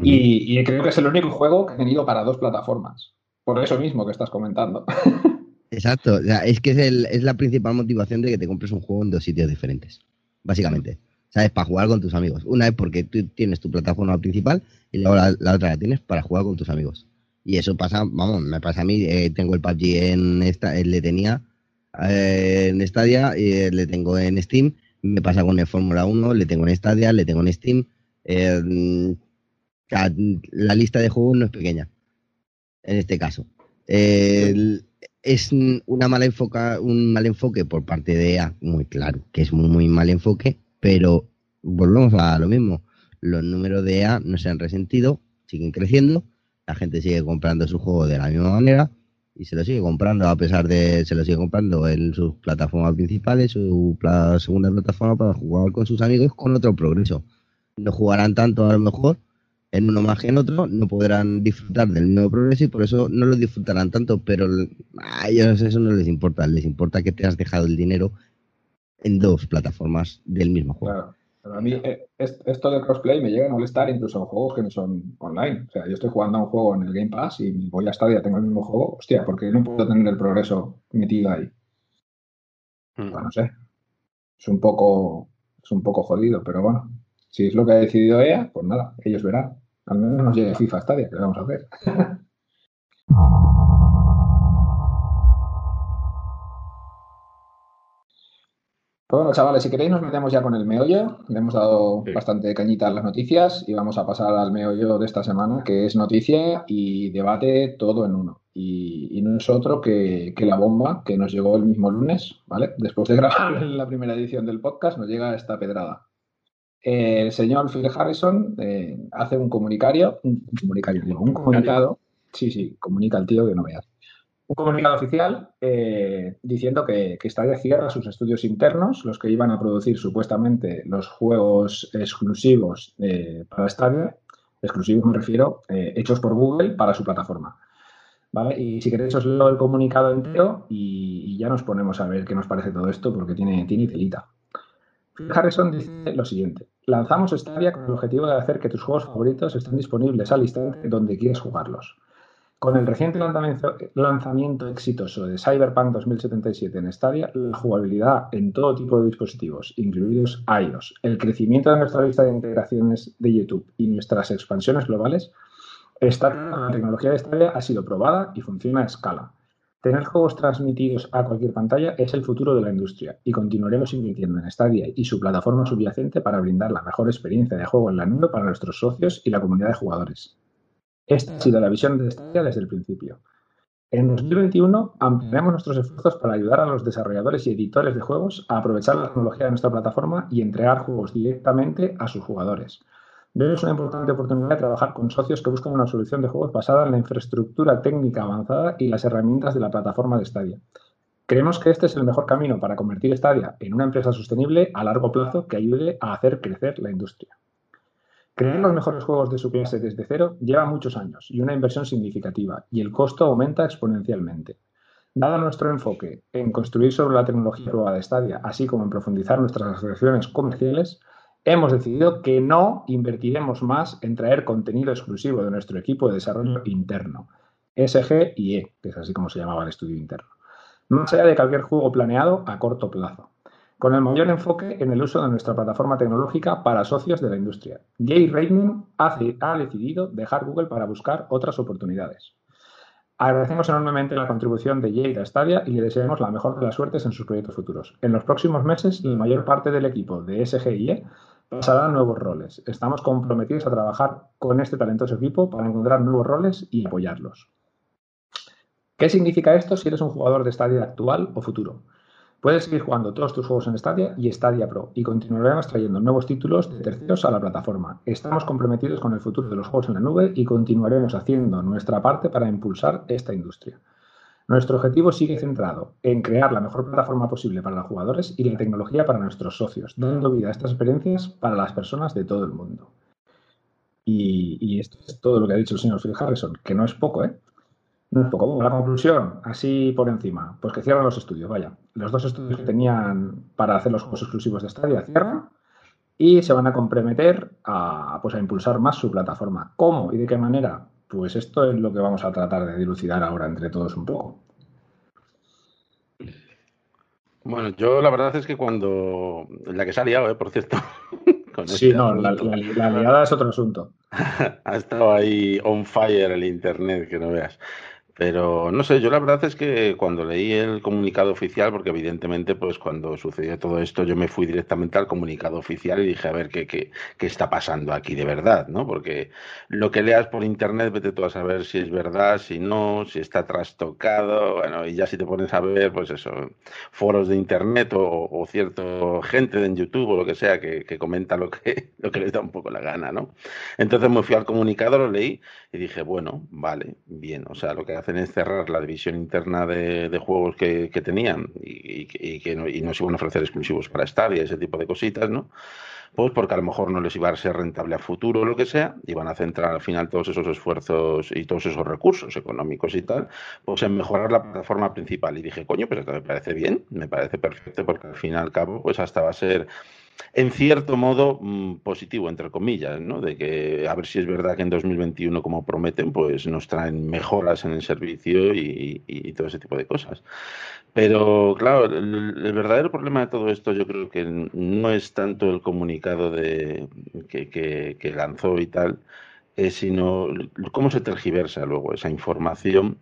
A: Y, y creo que es el único juego que he tenido para dos plataformas. Por eso mismo que estás comentando.
D: Exacto, o sea, es que es, el- es la principal motivación de que te compres un juego en dos sitios diferentes, básicamente. ¿Sabes? Para jugar con tus amigos. Una es porque tú tienes tu plataforma principal y luego la, la otra la tienes para jugar con tus amigos. Y eso pasa, vamos, me pasa a mí. eh, tengo el PUBG en esta, eh, le tenía eh, en Stadia, y, eh, le tengo en Steam. Me pasa con el Fórmula 1, le tengo en Stadia, le tengo en Steam. La lista de juegos no es pequeña, en este caso. Es una mala enfoca, un mal enfoque por parte de EA, muy claro, que es muy, muy mal enfoque, pero volvemos a lo mismo. Los números de EA no se han resentido, siguen creciendo, la gente sigue comprando su juego de la misma manera y se lo sigue comprando a pesar de se lo sigue comprando en sus plataformas principales, su pla- segunda plataforma para jugar con sus amigos con otro progreso. No jugarán tanto a lo mejor en uno más que en otro, no podrán disfrutar del nuevo progreso y por eso no lo disfrutarán tanto, pero a ellos eso no les importa, les importa que te has dejado el dinero en dos plataformas del mismo juego.
A: Claro. Pero a mí eh, esto de crossplay me llega a molestar incluso en juegos que no son online. O sea, yo estoy jugando a un juego en el Game Pass y voy a Stadia, tengo el mismo juego. Hostia, porque no puedo tener el progreso metido ahí. Mm. Bueno, no sé. Es un poco, es un poco jodido, pero bueno. Si es lo que ha decidido ella, pues nada, ellos verán. Al menos nos llegue FIFA Stadia, que vamos a hacer. Bueno, chavales, si queréis nos metemos ya con el meollo. Le hemos dado bastante cañita a las noticias y vamos a pasar al meollo de esta semana, que es noticia y debate todo en uno. Y, no es otro que, la bomba que nos llegó el mismo lunes, ¿vale? Después de grabar la primera edición del podcast, nos llega esta pedrada. El señor Phil Harrison eh, hace un comunicario, un comunicario, un comunicado. Sí, sí, comunica al tío que no veas un comunicado oficial eh, diciendo que, que, Stadia cierra sus estudios internos, los que iban a producir supuestamente los juegos exclusivos eh, para Stadia, exclusivos me refiero, hechos por Google para su plataforma. ¿Vale? Y si queréis os leo el comunicado entero y, ya nos ponemos a ver qué nos parece todo esto porque tiene, tiene telita. Harrison dice lo siguiente. Lanzamos Stadia con el objetivo de hacer que tus juegos favoritos estén disponibles al instante donde quieres jugarlos. Con el reciente lanzamiento, exitoso de Cyberpunk 2077 en Stadia, la jugabilidad en todo tipo de dispositivos, incluidos iOS, el crecimiento de nuestra lista de integraciones de YouTube y nuestras expansiones globales, esta la tecnología de Stadia ha sido probada y funciona a escala. Tener juegos transmitidos a cualquier pantalla es el futuro de la industria y continuaremos invirtiendo en Stadia y su plataforma subyacente para brindar la mejor experiencia de juego en la nube para nuestros socios y la comunidad de jugadores. Esta ha sido la visión de Stadia desde el principio. En 2021 ampliaremos nuestros esfuerzos para ayudar a los desarrolladores y editores de juegos a aprovechar la tecnología de nuestra plataforma y entregar juegos directamente a sus jugadores. Vemos una importante oportunidad de trabajar con socios que buscan una solución de juegos basada en la infraestructura técnica avanzada y las herramientas de la plataforma de Stadia. Creemos que este es el mejor camino para convertir Stadia en una empresa sostenible a largo plazo que ayude a hacer crecer la industria. Crear los mejores juegos de su clase desde cero lleva muchos años y una inversión significativa, y el costo aumenta exponencialmente. Dado nuestro enfoque en construir sobre la tecnología probada de Stadia, así como en profundizar nuestras asociaciones comerciales, hemos decidido que no invertiremos más en traer contenido exclusivo de nuestro equipo de desarrollo interno, SG&E, que es así como se llamaba el estudio interno, más allá de cualquier juego planeado a corto plazo con el mayor enfoque en el uso de nuestra plataforma tecnológica para socios de la industria. Jay Raymond ha, decidido dejar Google para buscar otras oportunidades. Agradecemos enormemente la contribución de Jay a Stadia y le deseamos la mejor de las suertes en sus proyectos futuros. En los próximos meses, la mayor parte del equipo de SGIE pasará a nuevos roles. Estamos comprometidos a trabajar con este talentoso equipo para encontrar nuevos roles y apoyarlos. ¿Qué significa esto si eres un jugador de Stadia actual o futuro? Puedes seguir jugando todos tus juegos en Stadia y Stadia Pro y continuaremos trayendo nuevos títulos de terceros a la plataforma. Estamos comprometidos con el futuro de los juegos en la nube y continuaremos haciendo nuestra parte para impulsar esta industria. Nuestro objetivo sigue centrado en crear la mejor plataforma posible para los jugadores y la tecnología para nuestros socios, dando vida a estas experiencias para las personas de todo el mundo. Y, esto es todo lo que ha dicho el señor Phil Harrison, que no es poco, ¿eh? Un poco. La conclusión, así por encima, pues que cierran los estudios, vaya. Los dos estudios que tenían para hacer los juegos exclusivos de Stadia cierran y se van a comprometer a, pues, a impulsar más su plataforma. ¿Cómo y de qué manera? Pues esto es lo que vamos a tratar de dilucidar ahora entre todos un poco.
B: Bueno, yo la verdad es que cuando. La que se ha liado, ¿eh? por cierto.
A: sí, este no, la, la, liada es otro asunto.
B: ha estado ahí on fire el internet, que no veas. Pero no sé, yo la verdad es que cuando leí el comunicado oficial, porque evidentemente, pues cuando sucedió todo esto, yo me fui directamente al comunicado oficial y dije, a ver qué, qué, qué está pasando aquí de verdad, ¿no? Porque lo que leas por internet, vete tú a saber si es verdad, si no, si está trastocado, bueno, y ya si te pones a ver, pues eso, foros de internet o, o cierto gente en YouTube o lo que sea que, que comenta lo que, lo que les da un poco la gana, ¿no? Entonces me fui al comunicado, lo leí y dije, bueno, vale, bien, o sea, lo que hacen es cerrar la división interna de, juegos que, tenían y, que no, y no se iban a ofrecer exclusivos para Stadia, ese tipo de cositas, ¿no? pues porque a lo mejor no les iba a ser rentable a futuro o lo que sea, iban a centrar al final todos esos esfuerzos y todos esos recursos económicos y tal, pues en mejorar la plataforma principal. Y dije, coño, pues esto me parece bien, me parece perfecto, porque al fin y al cabo, pues hasta va a ser en cierto modo mm, positivo, entre comillas, ¿no? De que a ver si es verdad que en 2021, como prometen, pues nos traen mejoras en el servicio y, todo ese tipo de cosas. Pero claro, el, verdadero problema de todo esto yo creo que no es tanto el comunicado de que lanzó y tal, eh, sino cómo se tergiversa luego esa información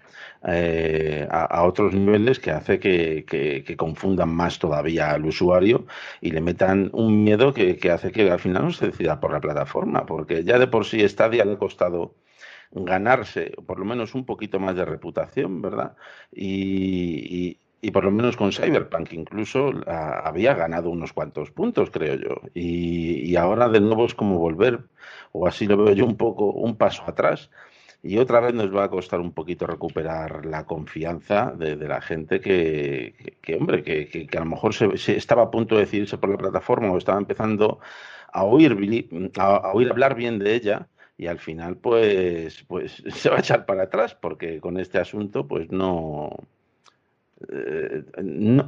B: eh, a, otros niveles que hace que, confundan más todavía al usuario y le metan un miedo que, hace que al final no se decida por la plataforma, porque ya de por sí Stadia le ha costado ganarse por lo menos un poquito más de reputación, ¿verdad? y, y por lo menos con Cyberpunk incluso había ganado unos cuantos puntos, creo yo. Y, ahora de nuevo es como volver, o así lo veo yo un poco, un paso atrás. Y otra vez nos va a costar un poquito recuperar la confianza de, la gente que, hombre, que, a lo mejor se, estaba a punto de decidirse por la plataforma o estaba empezando a oír, a, oír hablar bien de ella y al final pues, pues se va a echar para atrás porque con este asunto pues no, eh,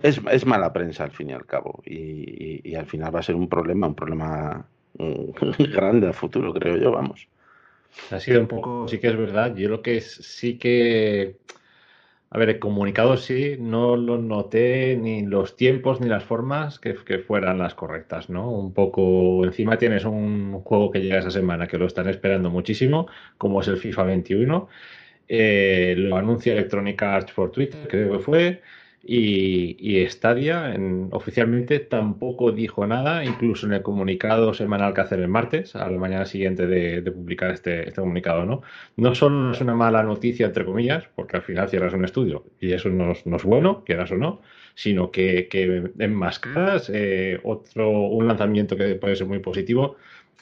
B: es, es, mala prensa al fin y al cabo y, al final va a ser un problema, un problema mm, grande a futuro, creo yo, vamos.
E: Ha sido un poco, sí que es verdad, yo lo que sí que, a ver, el comunicado sí, no lo noté ni los tiempos ni las formas que, que fueran las correctas, ¿no? Un poco, encima tienes un juego que llega esa semana que lo están esperando muchísimo, como es el FIFA 21 eh, lo anuncia Electronic Arts por Twitter, creo que fue, y, y Stadia oficialmente tampoco dijo nada, incluso en el comunicado semanal que hacen el martes, a la mañana siguiente de, publicar este, este, comunicado. ¿no? no solo es una mala noticia, entre comillas, porque al final cierras un estudio y eso no, es bueno, quieras o no, sino que, que enmascaras eh, otro, un lanzamiento que puede ser muy positivo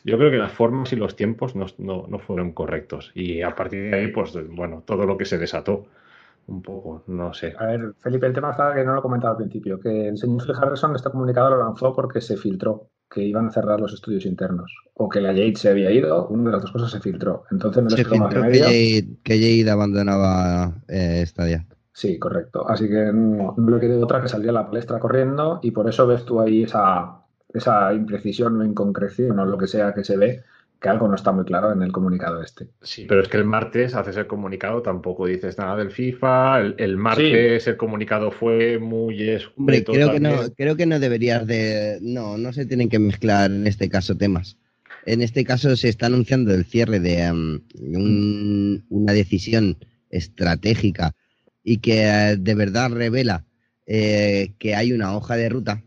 E: yo creo que las formas y los tiempos no, no, fueron correctos. Y a partir de ahí, pues bueno, todo lo que se desató, un poco, no sé.
A: A ver, Felipe, el tema estaba que no lo he comentado al principio, que el señor Harrison este comunicado lo lanzó porque se filtró que iban a cerrar los estudios internos. O que la Jade se había ido, una de las dos cosas se filtró. Entonces no
D: se filtró que Jade, que Jade abandonaba eh, Stadia.
A: Sí, correcto. Así que no, no le quedó otra que salir a la palestra corriendo y por eso ves tú ahí esa, esa imprecisión o inconcreción o lo que sea que se ve, que algo no está muy claro en el comunicado este.
E: Sí, pero es que el martes haces el comunicado, tampoco dices nada del FIFA, el, martes el comunicado fue muy
D: Hombre, creo que, no, creo que no deberías de... No, no se tienen que mezclar en este caso temas. En este caso se está anunciando el cierre de um, una decisión estratégica y que eh, de verdad revela eh, que hay una hoja de ruta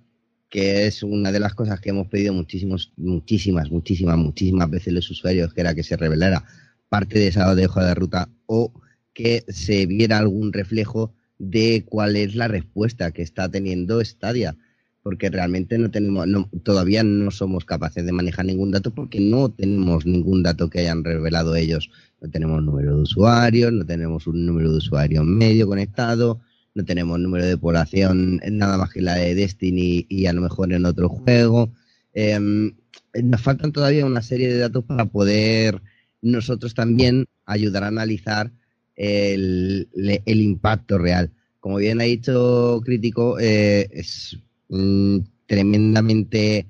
D: que es una de las cosas que hemos pedido muchísimos, muchísimas, muchísimas, muchísimas veces los usuarios, que era que se revelara parte de esa hoja de ruta o que se viera algún reflejo de cuál es la respuesta que está teniendo Stadia, porque realmente no tenemos, todavía no somos capaces de manejar ningún dato porque no tenemos ningún dato que hayan revelado ellos. No tenemos número de usuarios, no tenemos un número de usuarios medio conectado, no tenemos número de población nada más que la de Destiny y a lo mejor en otro juego. Em, nos faltan todavía una serie de datos para poder nosotros también ayudar a analizar el, impacto real. Como bien ha dicho Crítico, eh, es mm, tremendamente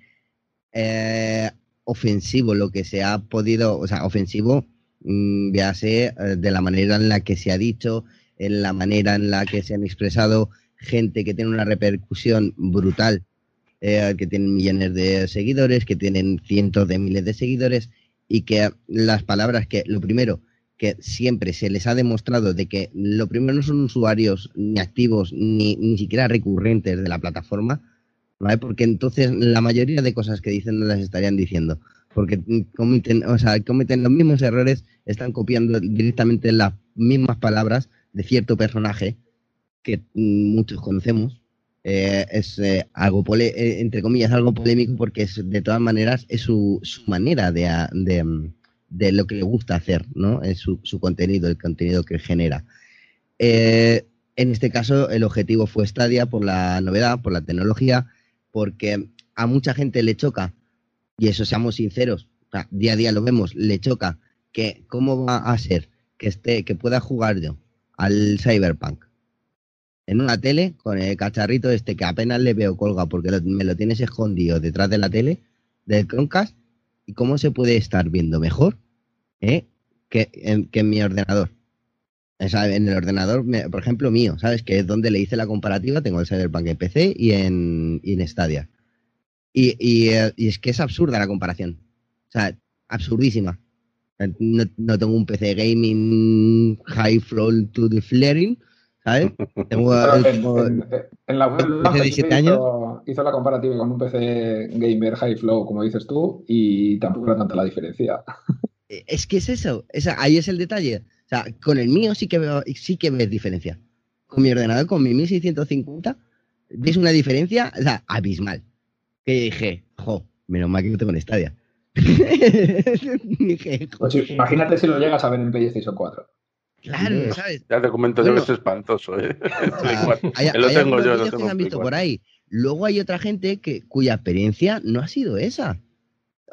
D: eh, ofensivo lo que se ha podido, o sea, ofensivo, mm, ya sé, eh, de la manera en la que se ha dicho, en la manera en la que se han expresado gente que tiene una repercusión brutal, eh, que tienen millones de seguidores, que tienen cientos de miles de seguidores y que las palabras que, lo primero, que siempre se les ha demostrado de que lo primero no son usuarios ni activos ni, ni siquiera recurrentes de la plataforma, ¿vale? Porque entonces la mayoría de cosas que dicen no las estarían diciendo, porque cometen, o sea, cometen los mismos errores, están copiando directamente las mismas palabras de cierto personaje que muchos conocemos. Eh, es eh, algo, eh, entre comillas, algo polémico porque es, de todas maneras es su, su manera de, de, lo que le gusta hacer, ¿no? Es su, su contenido, el contenido que genera. en este caso, el objetivo fue Stadia por la novedad, por la tecnología, porque a mucha gente le choca y eso seamos sinceros, día a día lo vemos, le choca que cómo va a ser que esté, que pueda jugar yo al Cyberpunk en una tele con el cacharrito este que apenas le veo colga porque me lo tienes escondido detrás de la tele del Chromecast y cómo se puede estar viendo mejor ¿eh? que, en, que en mi ordenador. en el ordenador, por ejemplo, mío, ¿sabes? Que es donde le hice la comparativa, tengo el Cyberpunk en PC y en, y en Stadia. Y, y, eh, y, es que es absurda la comparación. O sea, absurdísima. No, no tengo un PC gaming high flow to the flaring, ¿sabes? Tengo,
A: en, en, la web
D: de 17 años.
A: Hizo, la comparativa con un PC gamer high flow, como dices tú, y tampoco era tanta la diferencia.
D: Eh, es que es eso, esa, ahí es el detalle. O sea, con el mío sí que veo, sí que ves diferencia. Con mi ordenador, con mi 1650, ves una diferencia, o sea, abismal. Que dije, jo, menos mal que no tengo en Stadia.
A: pues imagínate si lo llegas a ver en PlayStation 4.
D: Claro, ¿sabes?
B: Ya te comento yo que es espantoso, ¿eh?
D: hay, lo tengo yo, lo tengo han visto por ahí. Luego hay otra gente que, cuya experiencia no ha sido esa.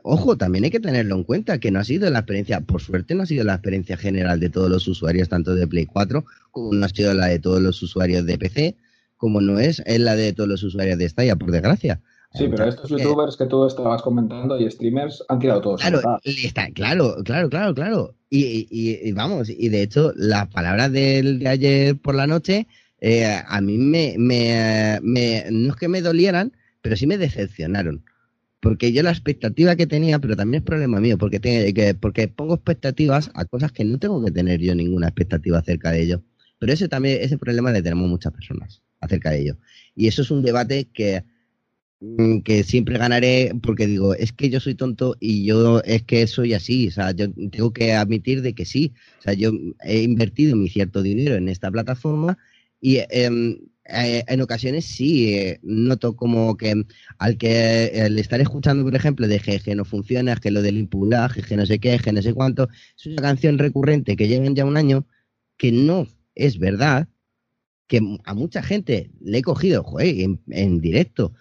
D: Ojo, también hay que tenerlo en cuenta, que no ha sido la experiencia, por suerte no ha sido la experiencia general de todos los usuarios, tanto de Play 4, como no ha sido la de todos los usuarios de PC, como no es, es la de todos los usuarios de Stadia, por desgracia.
A: Sí, pero estos youtubers que tú estabas comentando y streamers han tirado todos.
D: Claro, está, claro, claro, claro, claro. Y, vamos, y de hecho, las palabras del de ayer por la noche, eh, a mí me, me, me, no es que me dolieran, pero sí me decepcionaron. Porque yo la expectativa que tenía, pero también es problema mío, porque, que, porque pongo expectativas a cosas que no tengo que tener yo ninguna expectativa acerca de ello. Pero ese también, ese problema le tenemos muchas personas acerca de ello. Y eso es un debate que que siempre ganaré porque digo, es que yo soy tonto y yo es que soy así, o sea, yo tengo que admitir de que sí, o sea, yo he invertido mi cierto dinero en esta plataforma y em, eh, en ocasiones sí eh, noto como que al que el estar escuchando, por ejemplo, de que, no funciona, que lo del impulaje, que no sé qué, que no sé cuánto, es una canción recurrente que llevan ya un año que no es verdad, que a mucha gente le he cogido, joder, en directo,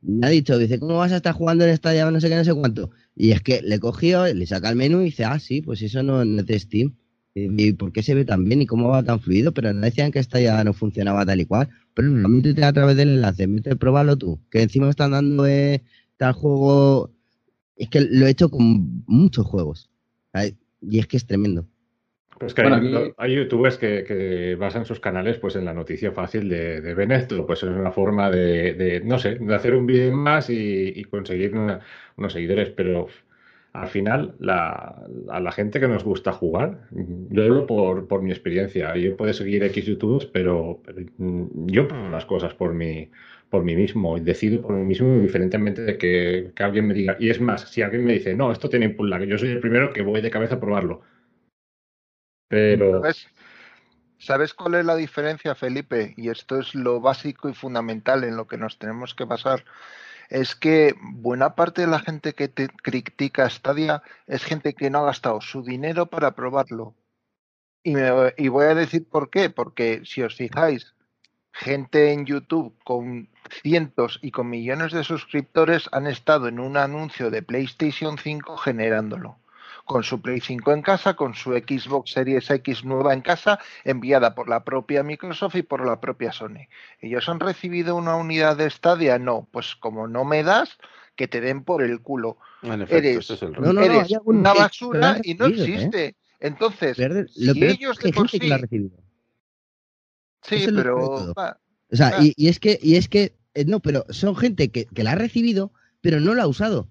D: me ha dicho, dice, ¿cómo vas a estar jugando en esta llave? No sé qué, no sé cuánto. Y es que le cogió, le saca el menú y dice, ah, sí, pues eso no, es de Steam. ¿Y por qué se ve tan bien y cómo va tan fluido? Pero no decían que esta ya no funcionaba tal y cual. Pero no, métete a través del enlace, métete, pruébalo tú. Que encima están dando eh, tal juego. Es que lo he hecho con muchos juegos. Y es que es tremendo.
E: Que hay, youtubers que, basan sus canales pues en la noticia fácil de, de pues es una forma de, no sé, de hacer un vídeo más y, conseguir unos seguidores, pero al final a la gente que nos gusta jugar, yo hablo por, mi experiencia, yo puedo seguir X youtubers, pero, yo pongo las cosas por mi, por mí mismo y decido por mí mismo diferentemente de que, que, alguien me diga, y es más, si alguien me dice, no, esto tiene impulsa, que yo soy el primero que voy de cabeza a probarlo pero...
C: ¿Sabes? cuál es la diferencia, Felipe? Y esto es lo básico y fundamental en lo que nos tenemos que basar. Es que buena parte de la gente que te critica Stadia es gente que no ha gastado su dinero para probarlo. Y, y voy a decir por qué. Porque si os fijáis, gente en YouTube con cientos y con millones de suscriptores han estado en un anuncio de PlayStation 5 generándolo con su Play 5 en casa, con su Xbox Series X nueva en casa, enviada por la propia Microsoft y por la propia Sony. ¿Ellos han recibido una unidad de Stadia? No, pues como no me das, que te den por el culo. eres, una basura y no ¿eh? existe. Entonces, si ellos de por sí... Que la recibido. Sí, pero...
D: o sea, y, es que, y es que, eh, no, pero son gente que, que la ha recibido, pero no la ha usado.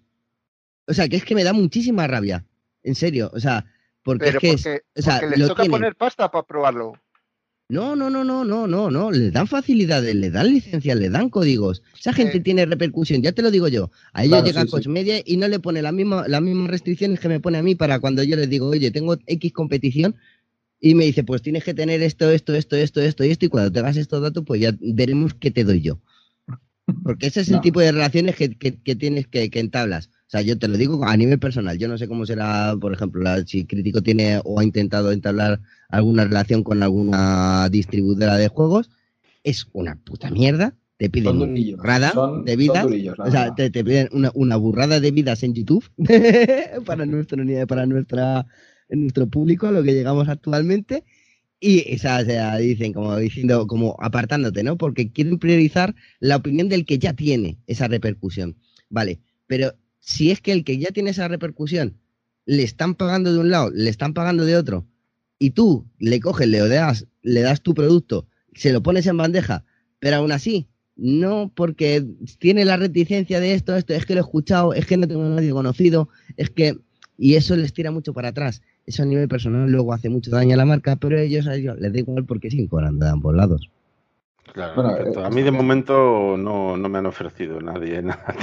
D: O sea, que es que me da muchísima rabia. En serio, o sea, porque es que. o sea,
C: les toca poner pasta para probarlo.
D: No, no, no, no, no, no, no. Le dan facilidades, le dan licencias, le dan códigos. Esa gente tiene repercusión, ya te lo digo yo. A ellos llega sí, Media y no le pone la misma, las mismas restricciones que me pone a mí para cuando yo les digo, oye, tengo X competición y me dice, pues tienes que tener esto, esto, esto, esto, esto y esto, y cuando te hagas estos datos, pues ya veremos qué te doy yo. Porque ese es el tipo de relaciones que, que, tienes que, que entablas. O sea, yo te lo digo a nivel personal. Yo no sé cómo será, por ejemplo, si Crítico tiene o ha intentado entablar alguna relación con alguna distribuidora de juegos. Es una puta mierda te piden una burrada de vida, o sea, te, piden una, burrada de vidas en YouTube para nuestro para nuestra nuestro público a lo que llegamos actualmente y esa, sea, dicen como diciendo como apartándote, ¿no? Porque quieren priorizar la opinión del que ya tiene esa repercusión. Vale, pero si es que el que ya tiene esa repercusión le están pagando de un lado, le están pagando de otro, y tú le coges, le das, le das tu producto, se lo pones en bandeja, pero aún así no porque tiene la reticencia de esto, esto, es que lo he escuchado, es que no tengo a nadie conocido, es que... Y eso les tira mucho para atrás. Eso a nivel personal luego hace mucho daño a la marca, pero ellos a ellos les da igual porque sin cobran de ambos lados.
B: Claro, eh, a mí de momento no, no, me han ofrecido nadie nada.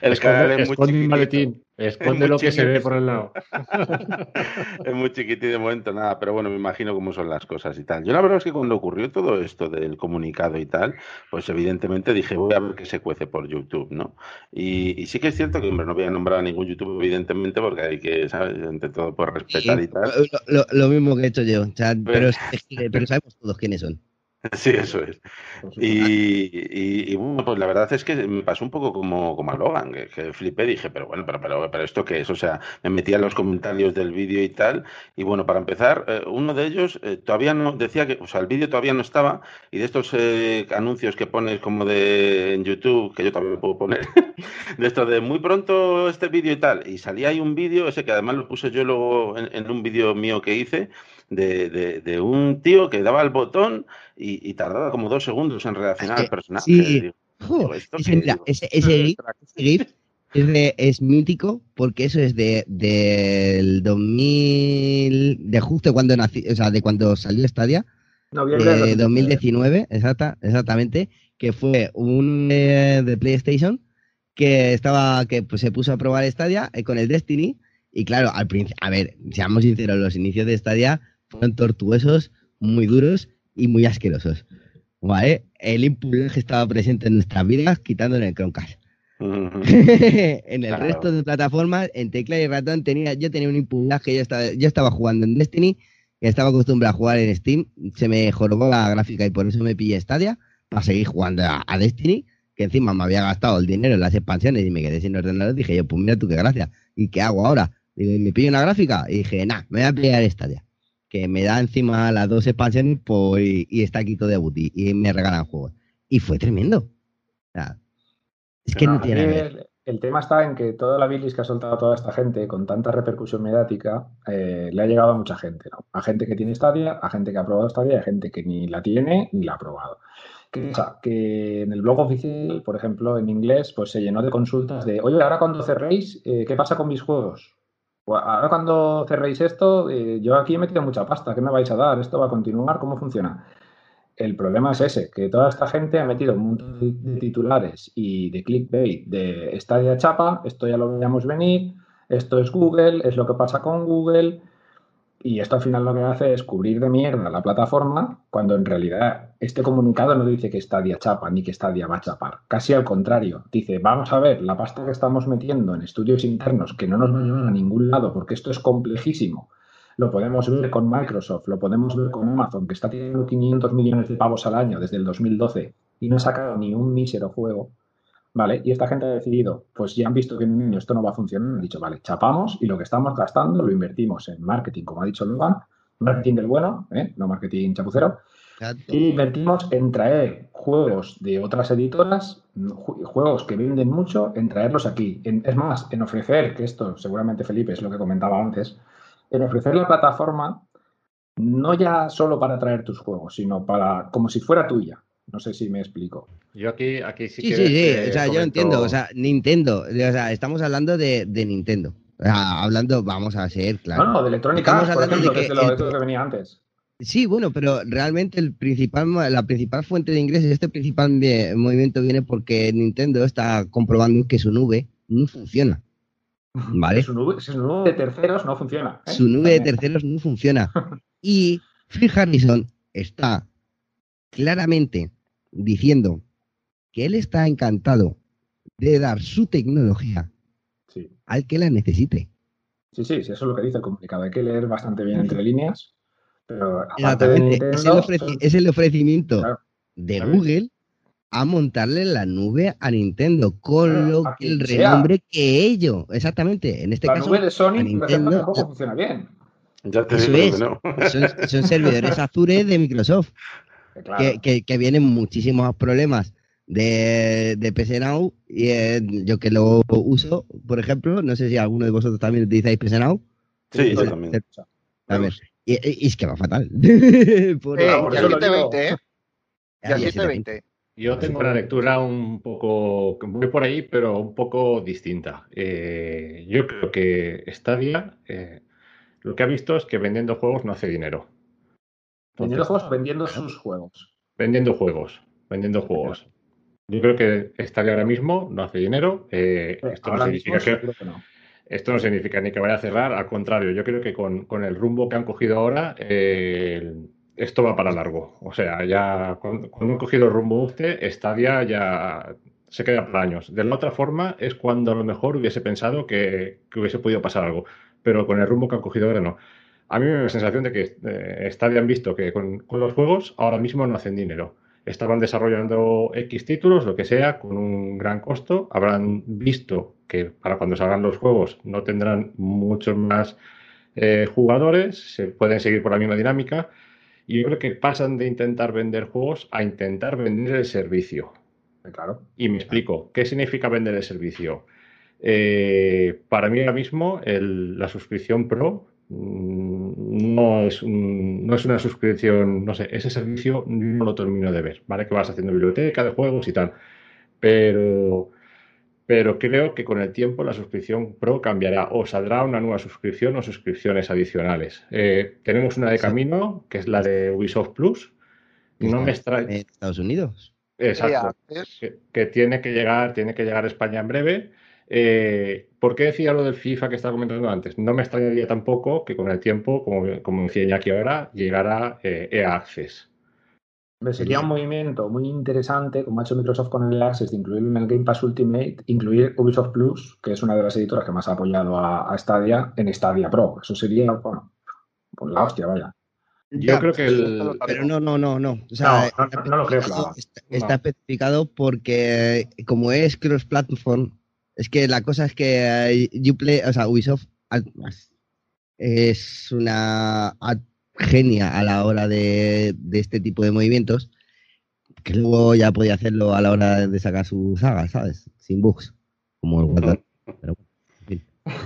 E: El canal, es muy maletín, esconde lo que se ve por el lado.
B: es muy chiquitín de momento nada, pero bueno, me imagino cómo son las cosas y tal. Yo la verdad es que cuando ocurrió todo esto del comunicado y tal, pues evidentemente dije, voy a ver qué se cuece por YouTube, ¿no? Y, sí que es cierto que, hombre, no voy a nombrar a ningún YouTube, evidentemente, porque hay que, ¿sabes? Entre todo, por respetar y tal.
D: Lo, mismo que he hecho yo, pero, pero sabemos todos quiénes son.
B: Sí, eso es. Y, bueno, pues la verdad es que me pasó un poco como, como a Logan, que, flipé, dije, pero bueno, pero, pero, pero esto qué es, o sea, me metí en los comentarios del vídeo y tal, y bueno, para empezar, eh, uno de ellos eh, todavía no, decía que, o sea, el vídeo todavía no estaba, y de estos eh, anuncios que pones como de en YouTube, que yo también puedo poner, de esto de muy pronto este vídeo y tal, y salía ahí un vídeo, ese que además lo puse yo luego en un vídeo mío que hice, de, de, un tío que daba el botón y, tardaba como dos segundos en reaccionar al personaje.
D: Sí. ese, ese, GIF, es, mítico porque eso es de del 2000 de justo cuando nací, o sea, de cuando salió Stadia. de 2019, exacta, exactamente, que fue un eh, de PlayStation que estaba que pues, se puso a probar Stadia eh, con el Destiny y claro, al principio, a ver, seamos sinceros, los inicios de Stadia fueron tortuosos, muy duros y muy asquerosos. ¿Vale? El input estaba presente en nuestras vidas, quitándole el Chromecast. en el resto de plataformas, en tecla y ratón, tenía, yo tenía un input que yo estaba, yo estaba jugando en Destiny, y estaba acostumbrado a jugar en Steam, se me jorobó la gráfica y por eso me pillé Stadia para seguir jugando a, Destiny, que encima me había gastado el dinero en las expansiones y me quedé sin ordenador. Dije yo, pues mira tú qué gracia. ¿Y qué hago ahora? Digo, ¿me pillo una gráfica? Y dije, nah, me voy a pillar Stadia que me da encima las dos expansiones pues, y, está aquí todo de booty y me regalan juegos. Y fue tremendo.
A: es que no, tiene El, tema está en que toda la bilis que ha soltado toda esta gente con tanta repercusión mediática eh, le ha llegado a mucha gente, ¿no? A gente que tiene Stadia, a gente que ha probado Stadia, a gente que ni la tiene ni la ha probado. ¿Qué pasa? Que en el blog oficial, por ejemplo, en inglés, pues se llenó de consultas de, oye, ahora cuando cerréis, eh, ¿qué pasa con mis juegos? Pues ahora cuando cerréis esto, eh, yo aquí he metido mucha pasta, ¿qué me vais a dar? ¿Esto va a continuar? ¿Cómo funciona? El problema es ese, que toda esta gente ha metido un montón de titulares y de clickbait de estadia chapa, esto ya lo veíamos venir, esto es Google, es lo que pasa con Google, y esto al final lo que hace es cubrir de mierda la plataforma, cuando en realidad este comunicado no dice que Stadia chapa ni que Stadia va a chapar. Casi al contrario, dice, vamos a ver la pasta que estamos metiendo en estudios internos que no nos va a llevar a ningún lado porque esto es complejísimo. Lo podemos ver con Microsoft, lo podemos ver con Amazon, que está teniendo 500 millones de pavos al año desde el 2012 y no ha sacado ni un mísero juego. ¿Vale? Y esta gente ha decidido, pues ya han visto que en un año esto no va a funcionar, han dicho, vale, chapamos y lo que estamos gastando lo invertimos en marketing, como ha dicho Logan, marketing del bueno, ¿eh? no marketing chapucero, y invertimos en traer juegos de otras editoras, juegos que venden mucho, en traerlos aquí. es más, en ofrecer, que esto seguramente Felipe es lo que comentaba antes, en ofrecer la plataforma no ya solo para traer tus juegos, sino para como si fuera tuya. No sé si me explico.
E: Yo aquí, aquí sí,
D: sí
E: Sí,
D: sí, o sea, yo entiendo. O sea, Nintendo. O sea, estamos hablando de, de Nintendo. O sea, hablando, vamos a ser claro.
A: No, no, de electrónica, por ejemplo, que, es lo, que venía antes.
D: Sí, bueno, pero realmente el principal, la principal fuente de ingresos, este principal movimiento viene porque Nintendo está comprobando que su nube no funciona. ¿Vale?
A: Su nube, su nube de terceros no funciona.
D: ¿eh? Su nube de terceros no funciona. y Phil Harrison está claramente diciendo que él está encantado de dar su tecnología al que la necesite.
A: Sí, sí, eso es lo que dice el comunicado. Hay que leer bastante bien entre líneas. Pero
D: Exactamente. es, el es, el ofrecimiento de Google a montarle la nube a Nintendo, con
A: Claro,
D: lo que el
A: sea.
D: renombre que ello, exactamente, en este
A: la
D: caso,
A: nube de Sony,
D: a Nintendo,
A: tampoco funciona bien.
B: Ya te
D: Eso
B: digo
D: es.
B: que no.
D: son, son servidores Azure de Microsoft,
A: claro,
D: que, que, que vienen muchísimos problemas de, de PC Now, y eh, yo que lo uso, por ejemplo, no sé si alguno de vosotros también utilizáis PC Now.
B: Sí, yo
D: Pues,
B: también.
D: a ver, y, y es que va fatal. Por-
C: Eh,
A: por
C: ya
A: eso lo
C: 720, ¿eh? Ya
D: ya
C: 720.
E: Yo tengo una lectura un poco, voy por ahí, pero un poco distinta. Eh, yo creo que Stadia eh, lo que ha visto es que vendiendo juegos no hace dinero.
A: Vendiendo juegos, vendiendo sus juegos.
E: vendiendo juegos, vendiendo juegos. Yo creo que Stadia ahora mismo no hace dinero. eh, esto, no
A: mismo
E: significa que,
A: seguro que no.
E: esto no significa ni que vaya a cerrar, al contrario, yo creo que con, con el rumbo que han cogido ahora, eh, esto va para largo. O sea, ya cuando, cuando han cogido el rumbo este, Stadia ya se queda para años. De la otra forma es cuando a lo mejor hubiese pensado que, que hubiese podido pasar algo, pero con el rumbo que han cogido ahora no. A mí me da la sensación de que eh, Stadia han visto que con, con los juegos ahora mismo no hacen dinero. Estaban desarrollando X títulos, lo que sea, con un gran costo. Habrán visto que para cuando salgan los juegos no tendrán muchos más eh, jugadores, se pueden seguir por la misma dinámica. Y yo creo que pasan de intentar vender juegos a intentar vender el servicio.
A: Eh, Claro.
E: Y me explico, ¿qué significa vender el servicio? Eh, para mí ahora mismo el- la suscripción Pro mm, no es, un- no es una suscripción, no sé, ese servicio no lo termino de ver, ¿vale? Que vas haciendo biblioteca de juegos y tal. Pero, pero creo que con el tiempo la suscripción Pro cambiará o saldrá una nueva suscripción o suscripciones adicionales. Eh, tenemos una de camino, que es la de Ubisoft Plus. No me extrae.
D: en Estados Unidos.
E: Exacto que, que tiene que llegar, tiene que llegar a España en breve. Eh, ¿Por qué decía lo del FIFA que estaba comentando antes? No me extrañaría tampoco que con el tiempo, como, como decía Iñaki ahora, llegara eh, EA Access.
A: Sería un movimiento muy interesante, como ha hecho Microsoft con el Access, de incluirlo en el Game Pass Ultimate, incluir Ubisoft Plus, que es una de las editoras que más ha apoyado a, a Stadia, en Stadia Pro. Eso sería, bueno, pues la hostia, vaya.
E: Yo creo que el,
D: Pero no, no, no, no. O sea,
A: No, no, no lo creo haga.
D: Está, está
E: No.
D: especificado porque como es cross-platform, es que la cosa es que Uplay, o sea, Ubisoft es una genia a la hora de, de este tipo de movimientos, que luego ya podía hacerlo a la hora de sacar su saga, ¿sabes? Sin bugs, como el Water. Pero bueno.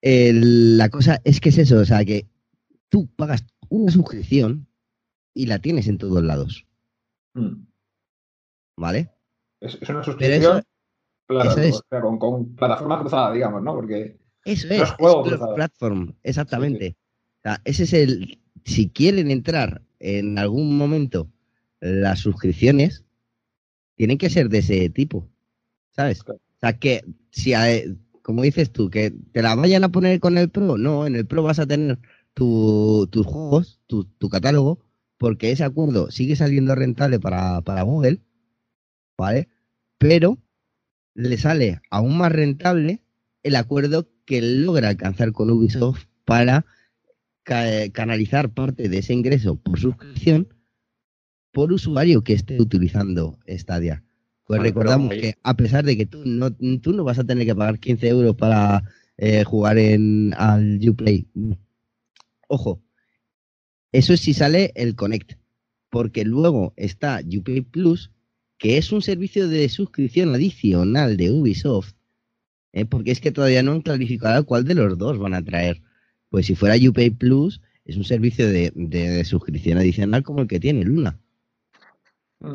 D: El- la cosa es que es eso, o sea, que tú pagas una suscripción y la tienes en todos lados,
A: Mm.
D: ¿vale?
A: Es, es una suscripción, claro,
D: es.
A: o sea, con, con plataforma cruzada, digamos, ¿no? Porque
D: eso es,
A: es
D: platform, exactamente. O sea, ese es el, si quieren entrar en algún momento las suscripciones, tienen que ser de ese tipo, ¿sabes?
A: Claro.
D: O sea, que si, como dices tú, que te la vayan a poner con el Pro, no, en el Pro vas a tener tu- tus juegos, tu, tu catálogo, porque ese acuerdo sigue saliendo rentable para, para Google, ¿vale? Pero le sale aún más rentable el acuerdo que logra alcanzar con Ubisoft para ca- canalizar parte de ese ingreso por suscripción por usuario que esté utilizando Stadia. Pues recordamos
E: ahí-
D: que a pesar de que tú no, tú no vas a tener que pagar 15 euros para eh, jugar en al Uplay. Ojo, eso es si sale el Connect, porque luego está Uplay Plus, que es un servicio de suscripción adicional de Ubisoft, ¿eh? porque es que todavía no han clarificado cuál de los dos van a traer. Pues si fuera Uplay Plus, es un servicio de, de suscripción adicional como el que tiene Luna.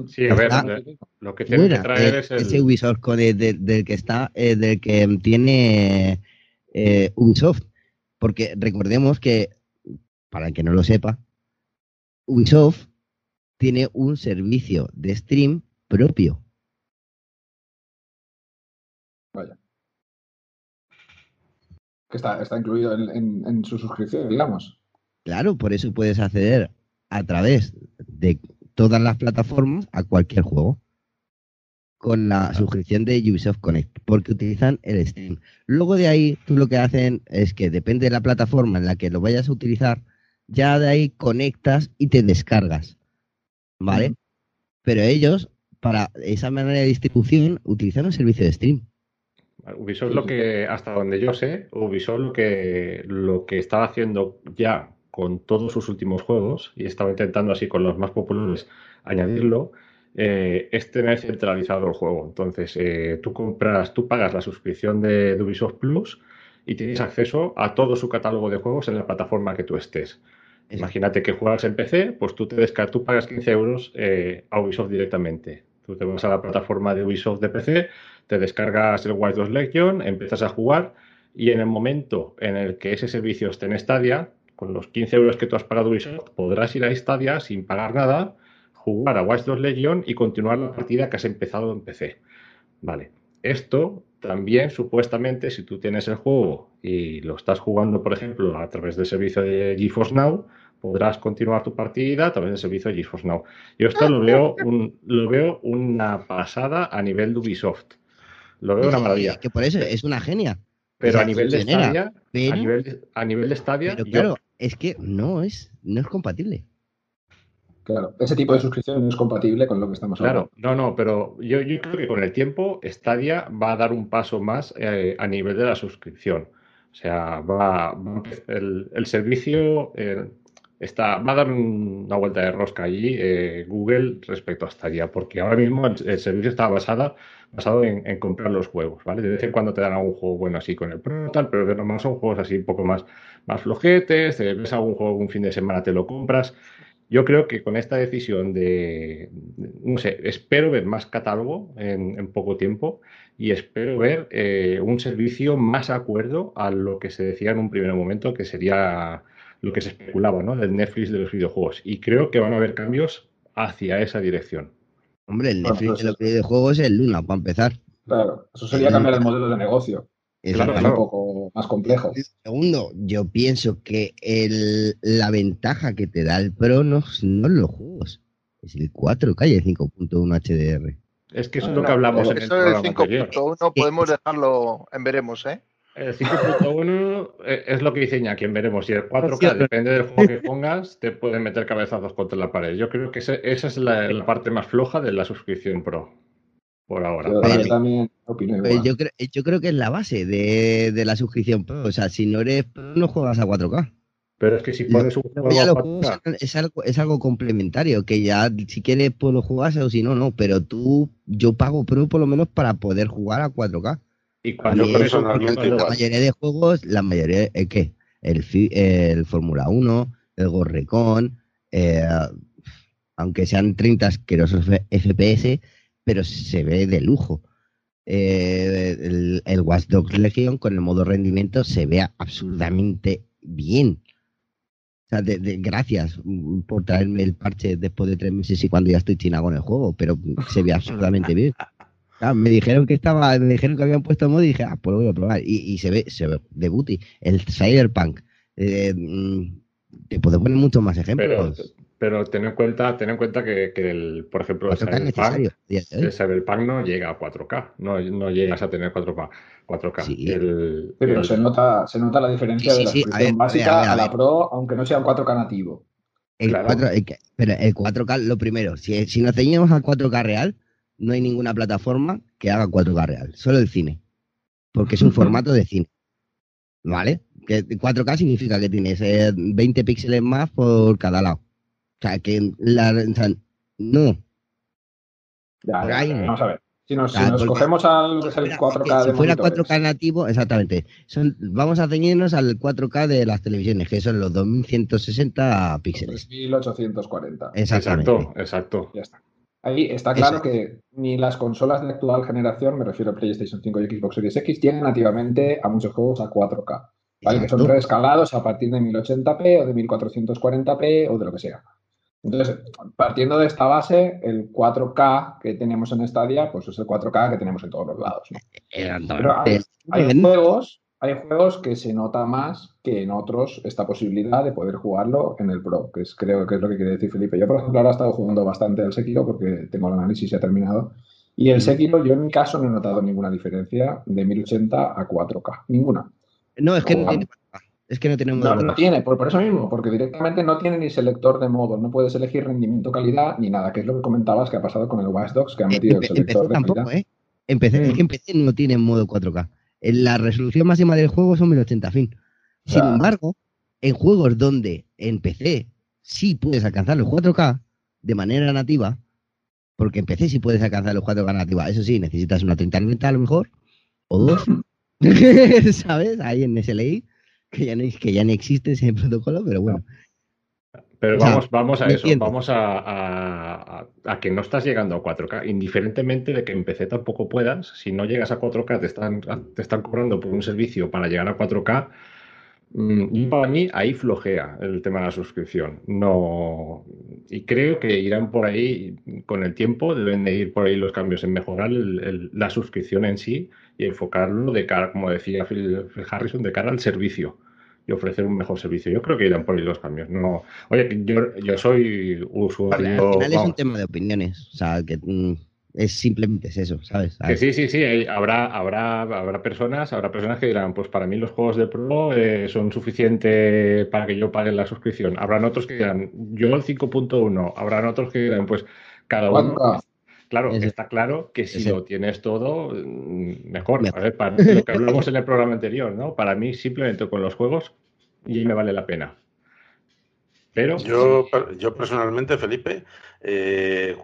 E: Sí, a ver,
D: Está
E: le- lo que tienen que traer
D: eh,
E: es el...
D: ese Ubisoft de- del que está, eh, del que tiene eh, Ubisoft. Porque recordemos que, para el que no lo sepa, Ubisoft tiene un servicio de stream propio.
A: que está, está incluido en, en- en su suscripción, digamos.
D: Claro, por eso puedes acceder a través de todas las plataformas a cualquier juego con la suscripción de Ubisoft Connect, porque utilizan el stream. Luego de ahí, tú lo que hacen es que depende de la plataforma en la que lo vayas a utilizar, ya de ahí conectas y te descargas. ¿Vale? Pero ellos, para esa manera de distribución, utilizan un servicio de stream.
E: Ubisoft lo que, hasta donde yo sé, Ubisoft lo que, lo que estaba haciendo ya con todos sus últimos juegos, y estaba intentando así con los más populares añadirlo, eh, es tener centralizado el juego. Entonces, eh, tú compras, tú pagas la suscripción de, Ubisoft Plus y tienes acceso a todo su catálogo de juegos en la plataforma que tú estés. Imagínate que juegas en PC, pues tú te descargas, tú pagas 15 euros eh, a Ubisoft directamente. Tú te vas a la plataforma de Ubisoft de PC, te descargas el White 2 Legion, empiezas a jugar y en el momento en el que ese servicio esté en Stadia, con los 15 euros que tú has pagado Ubisoft, podrás ir a Stadia sin pagar nada, jugar a Watch 2 Legion y continuar la partida que has empezado en PC. Vale. Esto también, supuestamente, si tú tienes el juego y lo estás jugando, por ejemplo, a través del servicio de GeForce Now, podrás continuar tu partida a través del servicio de GeForce Now. Yo esto lo veo, un, lo veo una pasada a nivel de Ubisoft. Lo veo una maravilla.
D: que por eso es una genia.
E: Pero a nivel de Stadia, a, nivel, a nivel de Stadia,
D: pero claro, es que no es, no es compatible.
A: Claro, ese tipo de suscripción no es compatible con lo que estamos hablando.
E: Claro, no, no, pero yo, creo que con el tiempo Stadia va a dar un paso más eh, a nivel de la suscripción. O sea, va, el, el, servicio eh, está, va a dar una vuelta de rosca allí eh, Google respecto a Stadia, porque ahora mismo el, servicio está basado, basado en, comprar los juegos, ¿vale? De vez en cuando te dan algún juego bueno así con el Pro, tal, pero de son juegos así un poco más, más flojetes, te ves algún juego un fin de semana, te lo compras. Yo creo que con esta decisión de, no sé, espero ver más catálogo en, poco tiempo y espero ver eh, un servicio más acuerdo a lo que se decía en un primer momento, que sería lo que se especulaba, ¿no? Del Netflix de los videojuegos. Y creo que van a haber cambios hacia esa dirección.
D: Hombre, el Netflix de los videojuegos es el Luna, para empezar.
A: Claro, eso sería cambiar el modelo de negocio. Es un poco más complejo.
D: Segundo, yo pienso que el, la ventaja que te da el Pro no, no los juegos, es el 4K y el 5.1 HDR.
E: Es que eso es lo que hablamos
C: en el, el 5.1 podemos dejarlo en veremos, ¿eh?
E: El 5.1 eh, es lo que diseña quien veremos. Y el 4K, depende del juego que pongas, te pueden meter cabezazos contra la pared. Yo creo que esa es la, parte más floja de la suscripción Pro. Por ahora.
A: Yo, también opino
D: igual. Yo, creo, yo creo que es la base de, la suscripción Pro. O sea, si no eres Pro, no juegas a 4K.
E: Pero es que si pones un juego a
D: 4K... es, algo, es algo complementario, que ya si quieres pues lo jugas o si no, no. Pero tú, yo pago Pro por lo menos para poder jugar a 4K.
E: Y cuando
D: la mayoría de juegos, la mayoría, ¿es eh, ¿qué? El, el Fórmula 1, el Gorrecon, eh, aunque sean 30 asquerosos FPS, pero se ve de lujo. Eh, el, el Watch Dogs Legion con el modo rendimiento se ve absurdamente bien. O sea, de, gracias por traerme el parche después de tres meses y cuando ya estoy chinago en el juego, pero se ve absurdamente bien. Ah, me dijeron que estaba, me dijeron que habían puesto modo y dije, ah, pues lo voy a probar. Y, se ve, se ve de booty. El Cyberpunk. Eh, mm, te puedo poner muchos más ejemplos.
E: Pero, ten en cuenta, ten en cuenta que, el, por ejemplo, el Cyberpunk, el Cyberpunk, no llega a 4K, no, no llegas a tener 4K. 4K.
A: pero se nota, se nota la diferencia de la sí, básica a, la Pro, aunque no sea un 4K nativo.
D: El 4, pero el 4K, lo primero, si, si nos ceñimos al 4K real, no hay ninguna plataforma que haga 4K real, solo el cine, porque es un formato de cine. ¿Vale? Que 4K significa que tienes 20 eh, píxeles más por cada lado. O sea, que la, no.
A: vamos a ver. Si nos, cogemos al 4K
D: Si fuera 4K nativo, exactamente. Son, vamos a ceñirnos al 4K de las televisiones, que son los 2160 píxeles.
A: 2840.
E: Exacto, exacto.
A: Ya está. Ahí está claro que ni las consolas de actual generación, me refiero a PlayStation 5 y Xbox Series X, llegan nativamente a muchos juegos a 4K. ¿vale? Que son reescalados a partir de 1080p o de 1440p o de lo que sea. Entonces, partiendo de esta base, el 4K que tenemos en Stadia, pues es el 4K que tenemos en todos los lados. Pero hay juegos hay juegos que se nota más que en otros esta posibilidad de poder jugarlo en el Pro, que es, creo que es lo que quiere decir Felipe. Yo, por ejemplo, ahora he estado jugando bastante al Sekiro porque tengo el análisis ya terminado. Y el Sekiro, yo en mi caso no he notado ninguna diferencia de 1080 a 4K. Ninguna.
D: No, es que no tiene Es que no tiene
A: modo. No, no tiene, por, eso mismo, porque directamente no tiene ni selector de modo, no puedes elegir rendimiento, calidad ni nada, que es lo que comentabas que ha pasado con el Watch Dogs, que ha metido el selector de
D: tampoco, ¿eh? En PC, mm. no tiene modo 4K. La resolución máxima del juego son 1080 fin. Sin embargo, en juegos donde en PC sí puedes alcanzar los 4K de manera nativa, porque en PC sí puedes alcanzar los 4K nativa, eso sí, necesitas una 3090 a lo mejor, o dos, ¿sabes? Ahí en SLI, que ya no, que ya no existe ese protocolo, pero bueno.
E: Pero vamos, vamos a eso, vamos a, a, que no estás llegando a 4K, indiferentemente de que en PC tampoco puedas, si no llegas a 4K te están, te están cobrando por un servicio para llegar a 4K, Mm, y para mí ahí flojea el tema de la suscripción. No, y creo que irán por ahí con el tiempo, deben de ir por ahí los cambios en mejorar la suscripción en sí y enfocarlo de cara, como decía Phil, Harrison, de cara al servicio y ofrecer un mejor servicio. Yo creo que irán por ahí los cambios. No, oye, yo, yo soy usuario.
D: al final es un tema de opiniones. O sea, que mm, es simplemente eso, ¿sabes?
E: Que sí, sí, sí, habrá, habrá, habrá personas, habrá personas que dirán, pues para mí los juegos de Pro eh, son suficientes para que yo pague la suscripción. Habrán otros que dirán, yo el 5.1, habrán otros que dirán, pues cada uno. Claro, está claro que si lo tienes todo, mm, mejor. A ver, para lo que hablamos en el programa anterior, ¿no? Para mí, simplemente con los juegos, y me vale la pena. Pero.
B: Yo, yo personalmente, Felipe, eh,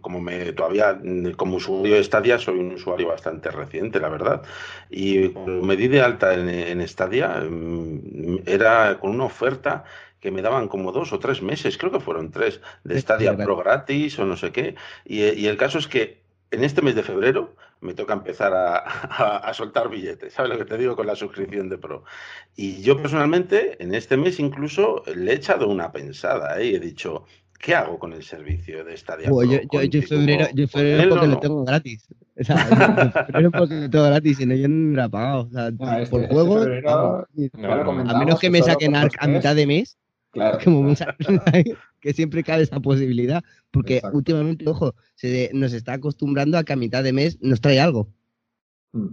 B: como, me todavía como usuario de Stadia soy un usuario bastante reciente, la verdad. Y cuando me di de alta en, en Stadia mm, era con una oferta que me daban como dos o tres meses, creo que fueron tres, de Stadia Pro gratis o no sé qué. y el caso es que en este mes de febrero me toca empezar a, soltar billetes, ¿sabes lo que te digo con la suscripción de Pro? Y yo personalmente, en este mes incluso, le he echado una pensada ¿eh? y he dicho, ¿qué hago con el servicio de Stadia Pro?
D: Yo, yo, yo, febrero, yo febrero porque lo tengo gratis. O sea, febrero porque lo tengo gratis y no, yo no lo he pagado. O sea, este, por este juego, a menos que me saquen a, a mitad de mes, Claro. que siempre cabe esa posibilidad, porque últimamente, ojo, se nos está acostumbrando a que a mitad de mes nos trae algo.
B: Mm.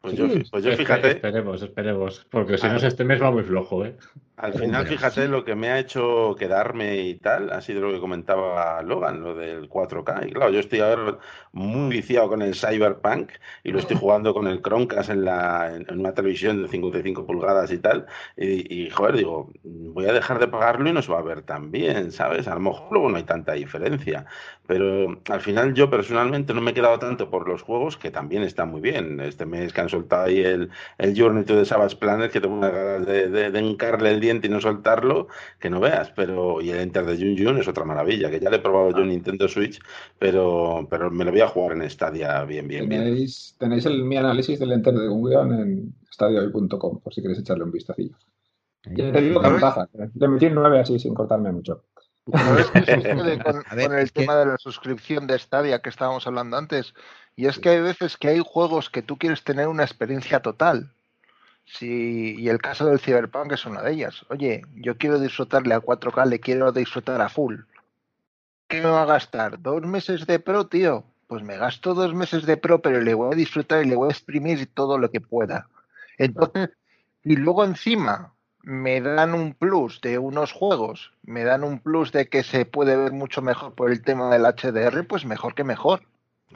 B: Pues, yo, pues yo, fíjate.
E: Esperemos, esperemos, porque si no, este mes va muy flojo, ¿eh?
B: Al final, fíjate, lo que me ha hecho quedarme y tal ha sido lo que comentaba Logan, lo del 4K. Y claro, yo estoy ahora muy viciado con el Cyberpunk y lo estoy jugando con el Chromecast en, la, en una televisión de 55 pulgadas y tal. Y, joder, digo, voy a dejar de pagarlo y no se va a ver tan bien, ¿sabes? A lo mejor luego no hay tanta diferencia. Pero al final yo personalmente no me he quedado tanto por los juegos, que también están muy bien. Este mes que han soltado ahí el, el Journey to the Savage Planet, que tengo una ganas de, de, de encarle el y no soltarlo, que no veas. Pero, y el Enter de Jun Jun es otra maravilla, que ya le he probado yo en Nintendo Switch, pero, pero me lo voy a jugar en Stadia bien, bien,
A: tenéis, bien. Tenéis el, mi análisis del Enter de Jun en stadiahoy.com, por si queréis echarle un vistacillo. Ya te digo que ventaja, de emitir nueve así sin cortarme mucho.
C: con, con el tema de la suscripción de Stadia que estábamos hablando antes. Y es que hay veces que hay juegos que tú quieres tener una experiencia total. Sí, y el caso del Cyberpunk es una de ellas. Oye, yo quiero disfrutarle a 4K, le quiero disfrutar a full. ¿Qué me va a gastar? ¿Dos meses de pro, tío? Pues me gasto dos meses de pro, pero le voy a disfrutar y le voy a exprimir todo lo que pueda. Entonces, y luego encima me dan un plus de unos juegos, me dan un plus de que se puede ver mucho mejor por el tema del HDR, pues mejor que mejor.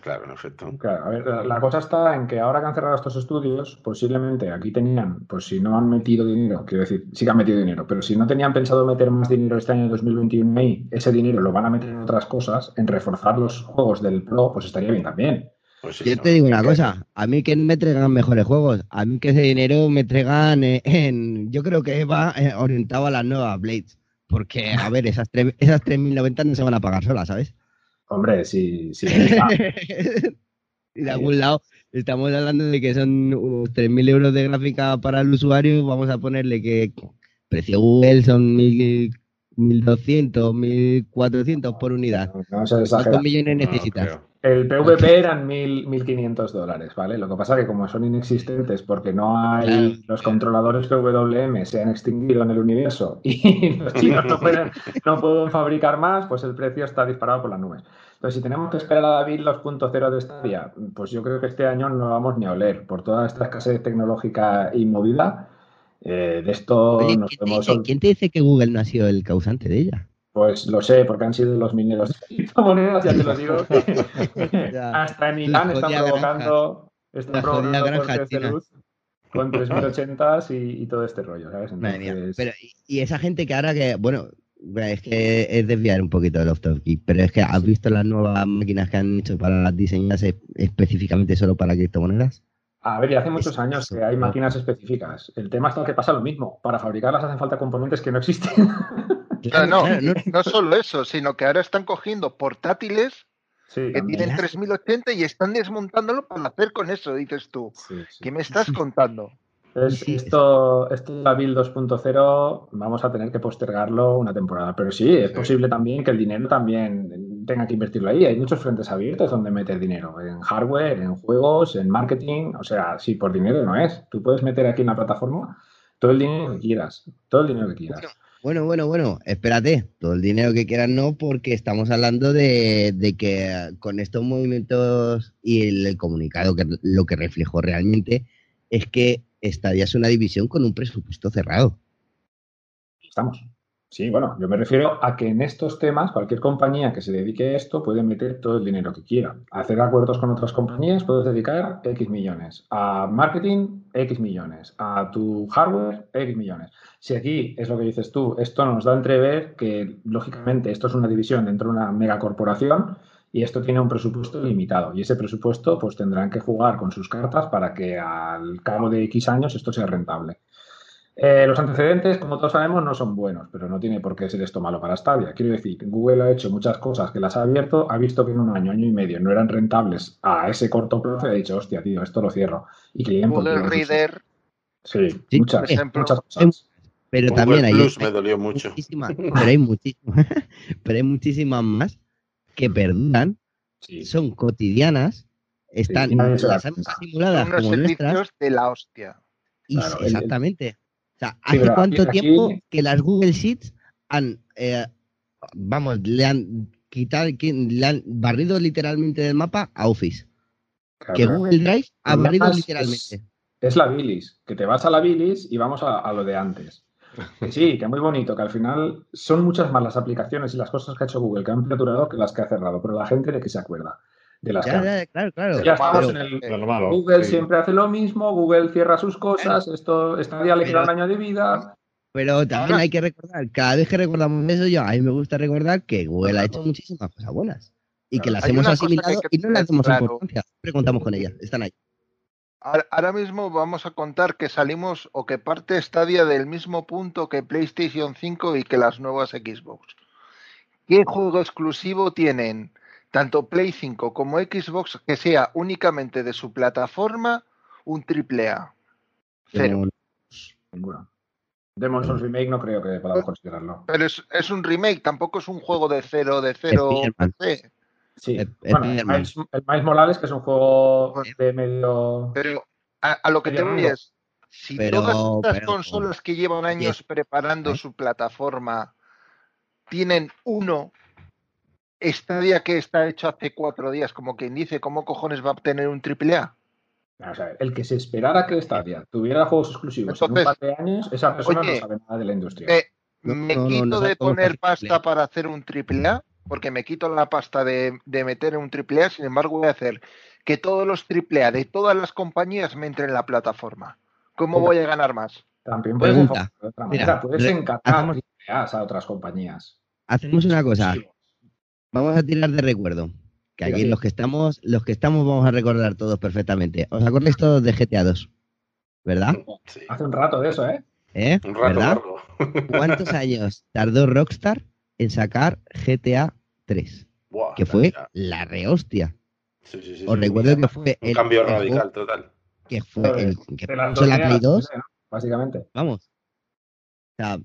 B: Claro, en efecto.
A: Claro, a ver, la cosa está en que ahora que han cerrado estos estudios, posiblemente aquí tenían, pues si no han metido dinero, quiero decir, sí que han metido dinero, pero si no tenían pensado meter más dinero este año 2021 ahí, ese dinero lo van a meter en otras cosas, en reforzar los juegos del Pro, pues estaría bien también.
D: Pues Yo te digo una cosa, a mí que me traigan mejores juegos, a mí que ese dinero me traigan en, yo creo que va eh, orientado a las nuevas Blades, porque a ver, esas, esas 3.090 no se van a pagar solas, ¿sabes?
A: Hombre, sí, sí.
D: de algún lado estamos hablando de que son unos 3.000 euros de gráfica para el usuario. Vamos a ponerle que precio Google son 1.200, 1.400 por unidad. ¿Cuántos millones necesitas?
A: El PVP eran 1.500 dólares, ¿vale? Lo que pasa es que como son inexistentes porque no hay los controladores PWM se han extinguido en el universo y los chinos no pueden, no pueden fabricar más, pues el precio está disparado por las nubes. Entonces, si tenemos que esperar a David 2.0 de Stadia, pues yo creo que este año no vamos ni a oler por toda esta escasez tecnológica y movida. Eh, de esto
D: Oye,
A: nos
D: ¿quién, te
A: podemos...
D: dice, quién te dice que Google no ha sido el causante de ella?
A: Pues lo sé, porque han sido los mineros de criptomonedas, ya te lo digo.
D: Ya.
A: Hasta en
D: La
A: Irán están provocando, están provocando
D: granja
A: de luz con 3080 y, y todo este rollo, ¿sabes? Entonces,
D: Pero, y, y esa gente que ahora que, bueno, es que es desviar un poquito del off topic, pero es que has visto las nuevas máquinas que han hecho para las diseñadas específicamente solo para criptomonedas.
A: A ver, y hace muchos
D: Es-
A: años que
D: eso,
A: hay máquinas específicas. El tema es que pasa lo mismo. Para fabricarlas hacen falta componentes que no existen.
C: Claro, no,
D: claro, no-
C: no solo eso, sino que ahora están cogiendo portátiles
A: Sí,
C: que
A: también.
C: tienen 3080 y están desmontándolo para hacer con eso, dices tú.
A: Sí, sí.
C: ¿Qué me estás contando?
A: Es- esto, esto de la Build 2.0 vamos a tener que postergarlo una temporada. Pero sí, es
C: Sí.
A: posible también que el dinero también tenga que invertirlo ahí. Hay muchos frentes abiertos donde meter dinero. En hardware, en juegos, en marketing. O sea, sí, por dinero no es. Tú puedes meter aquí en la plataforma todo el dinero que quieras. Todo el dinero que quieras.
D: Bueno, bueno, bueno, espérate, todo el dinero que quieras no, porque estamos hablando de, de que con estos movimientos y el, el comunicado que lo que reflejó realmente es que Stadia es una división con un presupuesto cerrado.
A: Estamos. Sí, bueno, yo me refiero a que en estos temas cualquier compañía que se dedique a esto puede meter todo el dinero que quiera. Hacer acuerdos con otras compañías puedes dedicar X millones. A marketing, X millones. A tu hardware, X millones. Si aquí es lo que dices tú, esto nos da a entrever que, lógicamente, esto es una división dentro de una megacorporación y esto tiene un presupuesto limitado. Y ese presupuesto, pues tendrán que jugar con sus cartas para que al cabo de X años esto sea rentable. Eh, los antecedentes, como todos sabemos, no son buenos, pero no tiene por qué ser esto malo para Stadia. Quiero decir, Google ha hecho muchas cosas que las ha abierto, ha visto que en un año, año y medio no eran rentables a ese corto plazo y ha dicho, hostia, tío, esto lo cierro. Y que
C: Google. Reader,
A: Sí,
D: Sí,
A: muchas,
C: por ejemplo.
A: muchas cosas.
D: Pero
B: Google
D: también hay,
B: Plus
D: hay
B: me dolió mucho.
D: pero hay muchísimas, pero hay muchísimas más que perduran,
A: Sí.
D: son cotidianas, están las
A: cuenta.
D: simuladas
C: son
D: como nuestras
C: de la hostia.
D: y
A: Claro,
D: exactamente. O sea, ¿hace cuánto
A: aquí-
D: tiempo que las Google Sheets han, eh, vamos, le han quitado, le han barrido literalmente del mapa a Office?
A: Claro,
D: que Google Drive ha barrido
A: es-
D: literalmente.
A: Es la bilis, que te vas a la bilis y vamos a, a lo de antes. Que sí, que muy bonito, que al final son muchas más las aplicaciones y las cosas que ha hecho Google que han perdurado que las que ha cerrado, pero la gente de que se acuerda de las que
D: Ya, claro, claro.
A: Ya estamos
D: pero-
A: en el,
E: malo,
A: Google
E: sí.
A: siempre hace lo mismo, Google cierra sus cosas, esto está día le queda un año de vida.
D: Pero también hay que recordar, cada vez que recordamos eso, yo a mí me gusta recordar que Google ha hecho muchísimas cosas buenas y que las
C: Hay
D: hemos
C: que
D: asimilado
C: que
D: y no le
C: tener
D: damos
C: claro.
D: importancia. Siempre contamos con ellas, están ahí.
C: Ahora mismo vamos a contar que salimos o que parte Stadia del mismo punto que PlayStation 5 y que las nuevas Xbox. ¿Qué juego exclusivo tienen tanto Play 5 como Xbox que sea únicamente de su plataforma un triple A? Cero.
A: Ninguno. Demon's Souls Remake no creo que podamos considerarlo.
C: Pero es, es un remake, tampoco es un juego de cero, de cero.
A: Sí,
D: Eh,
A: bueno, el
D: Spider-Man.
A: Miles, el Miles Morales, que es un juego
C: Bueno.
A: de medio...
C: Pero a, a lo que te voy es, si
D: Pero-
C: todas estas
D: pero-
C: consolas que llevan años preparando
D: ¿Eh?
C: su plataforma tienen uno, Stadia que está hecho hace cuatro días, como quien dice, ¿cómo cojones va a obtener un triple A?
A: O sea, el que se esperara que Stadia tuviera juegos exclusivos en un
C: Entonces,
A: par de años, esa persona
C: oye,
A: no sabe nada de la industria.
C: Me,
D: No,
C: me
D: no, no,
C: quito
D: no
C: de poner pasta para hacer un triple A, porque me quito la pasta de, de meter un triple A, sin embargo voy a hacer que todos los triple A de todas las compañías me entren en la plataforma. ¿Cómo voy a ganar más?
A: También puedes
D: Pregunta.
A: de otra
D: Mira.
A: Puedes encargar
D: hacemos-
A: a otras compañías.
D: Hacemos una cosa, vamos a tirar de recuerdo. Que aquí los que estamos, los que estamos vamos a recordar todos perfectamente. ¿Os acordáis todos de GTA 2? ¿Verdad?
B: Sí.
A: Hace un rato de eso, ¿eh?
D: ¿Eh?
B: Un rato
D: ¿Verdad?
B: largo.
D: ¿Cuántos años tardó Rockstar en sacar GTA 3?
B: Buah,
D: Que fue la rehostia.
B: Sí, sí, sí,
D: Os
B: sí.
D: recuerdo que fue
B: Un
D: el,
B: cambio
D: el juego
B: radical total.
D: que fue el que puso la
A: dos
D: Play
A: ideas,
D: 2,
A: ¿no? Básicamente.
D: vamos. O sea,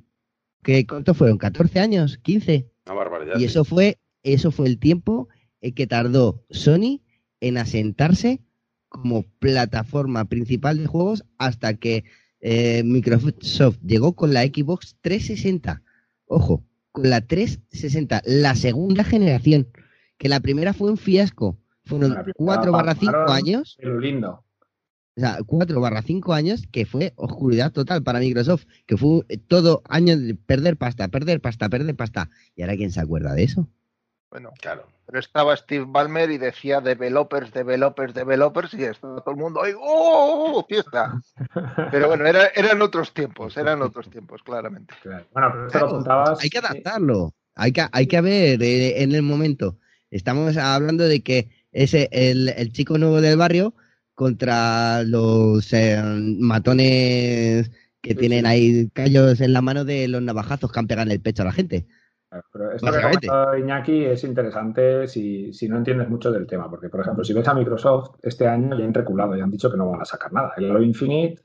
D: ¿qué, ¿cuántos fueron? ¿14 años? ¿15?
B: Una barbaridad.
D: Y
B: sí.
D: eso fue, eso fue el tiempo en que tardó Sony en asentarse como plataforma principal de juegos hasta que eh, Microsoft llegó con la Xbox 360. Ojo, con la 360, la segunda generación, que la primera fue un fiasco. Fueron
A: La primera
D: 4 barra 5
A: palmaron.
D: años.
A: Pero lindo.
D: O sea, cuatro barra cinco años que fue oscuridad total para Microsoft, que fue todo año de perder pasta, perder pasta, perder pasta. ¿Y ahora quién se acuerda de eso?
C: Bueno,
B: Claro.
C: pero estaba Steve Ballmer y decía developers, developers, developers y estaba todo el mundo ahí, ¡oh! Fiesta. Pero bueno, era- eran otros tiempos, eran otros tiempos, claramente.
A: Claro. Bueno, pero esto
D: Claro,
A: lo contabas.
D: Hay que adaptarlo. Hay que, hay que ver eh, en el momento. Estamos hablando de que ese el, el chico nuevo del barrio contra los eh, matones que
A: Sí,
D: tienen
A: sí.
D: ahí callos en la mano de los navajazos que han pegado en el pecho a la gente.
A: Pero esto que ha Iñaki es interesante si, si no entiendes mucho del tema, porque, por ejemplo, si ves a Microsoft, este año ya han reculado, ya han dicho que no van a sacar nada. El Halo Infinite,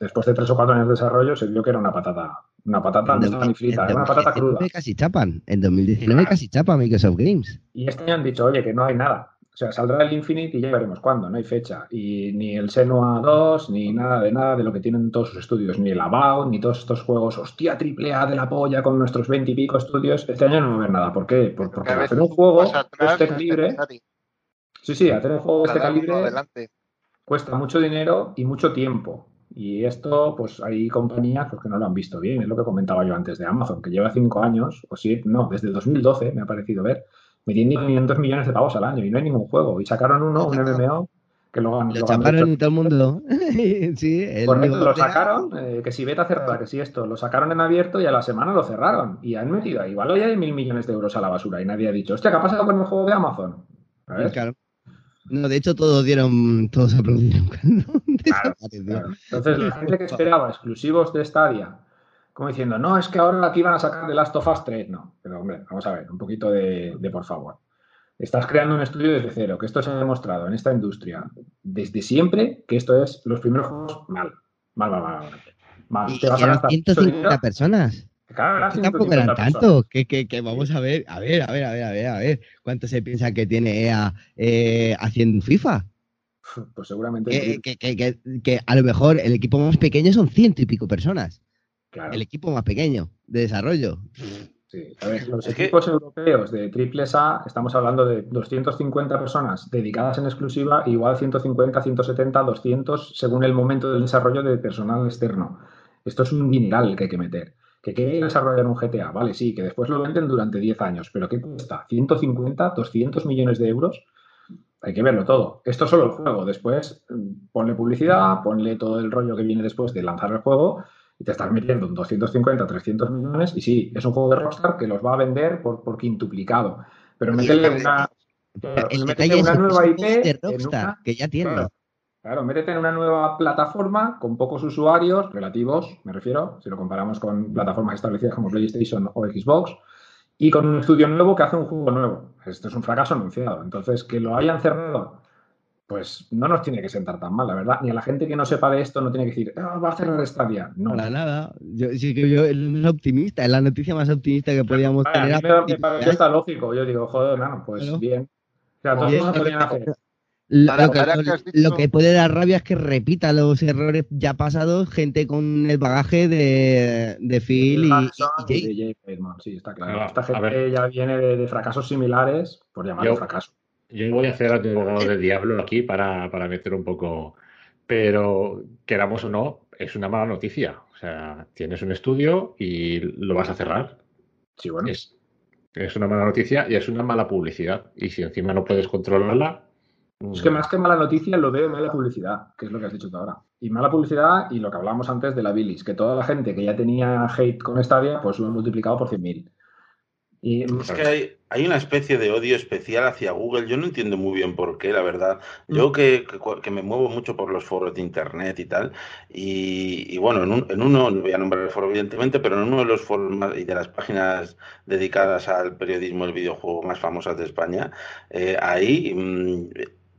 A: después de tres o cuatro años de desarrollo, se vio que era una patata, una patata
D: En
A: no estaba ni frita,
D: en
A: era una patata
D: 2019
A: cruda.
D: casi chapan. En 2019
A: Claro.
D: casi chapa Microsoft Games.
A: Y este año han dicho, oye, que no hay nada. O sea, saldrá el Infinite y ya veremos cuándo, no hay fecha. Y ni el Senua 2, ni nada de nada de lo que tienen todos sus estudios, ni el About, ni todos estos juegos, hostia, triple A de la polla con nuestros 20 y pico estudios. Este año no va a haber nada. ¿Por qué? Por- porque hacer un juego de este calibre, sí, sí, hacer un juego de este calibre
C: adelante.
A: cuesta mucho dinero y mucho tiempo. Y esto, pues hay compañías pues, que no lo han visto bien. Es lo que comentaba yo antes de Amazon, que lleva cinco años, o sí, no, desde el 2012 me ha parecido ver, metiendo 500 millones de pavos al año y no hay ningún juego. Y sacaron uno, un MMO, que lo han,
D: Lo
A: lo
D: chaparon y todo el mundo. sí, el
A: Correcto,
D: único
A: lo sacaron, eh, que si beta cerrada, que si esto, lo sacaron en abierto y a la semana lo cerraron. Y han metido ahí, igual ya hay mil millones de euros a la basura y nadie ha dicho, hostia, ¿qué ha pasado con el juego de Amazon? ¿Sabes?
D: Claro. No, de hecho todos dieron, todos aplaudieron.
A: Claro. Entonces, la gente que esperaba exclusivos de Stadia, como diciendo, no, es que ahora aquí van a sacar The Last of Us 3. No, pero hombre, vamos a ver, un poquito de, de por favor. Estás creando un estudio desde cero, que esto se ha demostrado en esta industria desde siempre que esto es los primeros juegos mal. Mal, mal, mal. mal.
D: Y
A: Te vas a
D: eran
A: gastar
D: 150
A: dinero.
D: personas.
A: Claro,
D: Que tampoco
A: 150
D: eran tantos. Que, que, que vamos a ver, a ver, a ver, a ver, a ver, a ver. ¿Cuánto se piensa que tiene EA eh, haciendo FIFA?
A: Pues seguramente.
D: Que- que a lo mejor el equipo más pequeño son ciento y pico personas.
A: Claro.
D: El equipo más pequeño de desarrollo.
A: Sí, a ver, los
B: Es que-
A: equipos europeos de triples A, estamos hablando de 250 personas dedicadas en exclusiva, igual 150, 170, 200, según el momento del desarrollo de personal externo. Esto es un dineral que hay que meter. ¿Que quiere desarrollar un GTA? Vale, sí, que después lo venden durante 10 años, pero ¿qué cuesta? ¿150, 200 millones de euros? Hay que verlo todo. Esto es solo el juego. Después, mm, ponle publicidad, ponle todo el rollo que viene después de lanzar el juego y te estás metiendo en 250, 300 millones y sí, es un juego de Rockstar que los va a vender por, por quintuplicado. Pero métele
C: el-
A: una, claro, métele una nueva IP
D: juegos de
A: en
D: Rockstar,
A: una-
D: que ya tienen.
A: Claro, claro, métete en una nueva plataforma con pocos usuarios relativos, me refiero, si lo comparamos con plataformas establecidas como PlayStation o Xbox, y con un estudio nuevo que hace un juego nuevo. Esto es un fracaso anunciado. Entonces, que lo hayan cerrado, pues no nos tiene que sentar tan mal, la verdad. Ni a la gente que no sepa de esto no tiene que decir, "Ah, va a cerrar Stadia. No.
D: Para nada. Yo, sí que yo es más optimista, es la noticia más optimista que podíamos
A: Vale, a
D: tener.
A: mí me, me pareció hasta lógico. Yo digo, joder, pues
D: Claro.
A: bien. O sea, todos
D: pero-
A: podían hacer.
D: Lo,
C: Ahora-
D: lo que,
C: ahora que has dicho-
D: lo que puede dar rabia es que repita los errores ya pasados gente con el bagaje de, de Phil y, y
A: y Bateman, sí, está claro.
E: Claro,
A: Esta gente
E: ver.
A: ya viene de, de fracasos similares, por llamarlo
E: Yo-
A: fracaso.
E: Yo voy a hacer abogado del diablo aquí para, para meter un poco. Pero queramos o no, es una mala noticia. O sea, tienes un estudio y lo vas a cerrar.
A: Sí, bueno.
E: Es, es una mala noticia y es una mala publicidad. Y si encima no puedes controlarla.
A: Es que más que mala noticia lo veo mala publicidad, que es lo que has dicho tú ahora. Y mala publicidad y lo que hablábamos antes de la bilis, que toda la gente que ya tenía hate con Stadia, pues lo han multiplicado por 100.000. Y
B: Es que hay, hay una especie de odio especial hacia Google. Yo no entiendo muy bien por qué, la verdad. Yo que, que, que me muevo mucho por los foros de internet y tal. Y, y bueno, en, un, en, uno, no voy a nombrar el foro evidentemente, pero en uno de los foros más, y de las páginas dedicadas al periodismo del videojuego más famosas de España, eh, ahí... Mmm,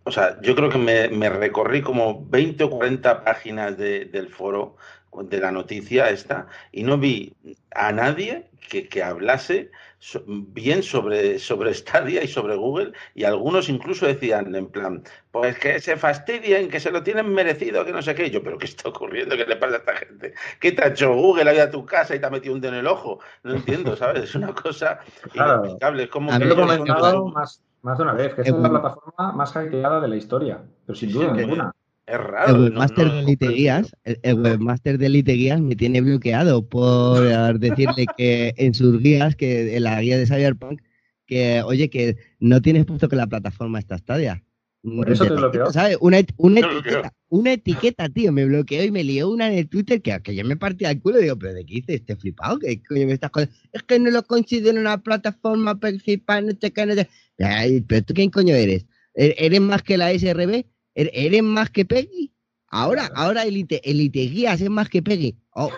B: o sea, yo creo que me, me, recorrí como 20 o 40 páginas de, del foro de la noticia esta y no vi a nadie que, que hablase so, bien sobre, sobre Stadia y sobre Google y algunos incluso decían en plan, pues que se fastidien, que se lo tienen merecido, que no sé qué. Y yo, pero ¿qué está ocurriendo? ¿Qué le pasa a esta gente? ¿Qué te ha hecho Google? Ha ido a tu casa y te ha metido un dedo en el ojo. No entiendo, ¿sabes? Es una cosa
A: Claro.
B: inexplicable. Es como
A: a
B: que
A: lo comentado más, más de una vez, que esta es la
D: bueno.
A: plataforma más hackeada de la historia, pero sin duda
B: Sí,
A: ninguna.
B: Es raro.
D: El webmaster de Elite Guías, el, webmaster de Elite Guías me tiene bloqueado por decirle que en sus guías, que en la guía de Cyberpunk, que oye, que no tienes puesto que la plataforma está Stadia.
A: Por eso te bloqueó.
D: ¿Sabes? Una, una, etiqueta, una etiqueta, tío, me bloqueó y me lió una en el Twitter que, que yo me partía el culo y digo, pero ¿de qué hice este flipado? ¿Qué coño me estás Es que no lo considero una plataforma principal, no sé qué, no sé. Ay, pero tú quién coño eres? ¿E-, ¿Eres más que la SRB? ¿E-, ¿Eres más que Peggy? Ahora, ahora Elite, Elite Guías es más que Peggy. O,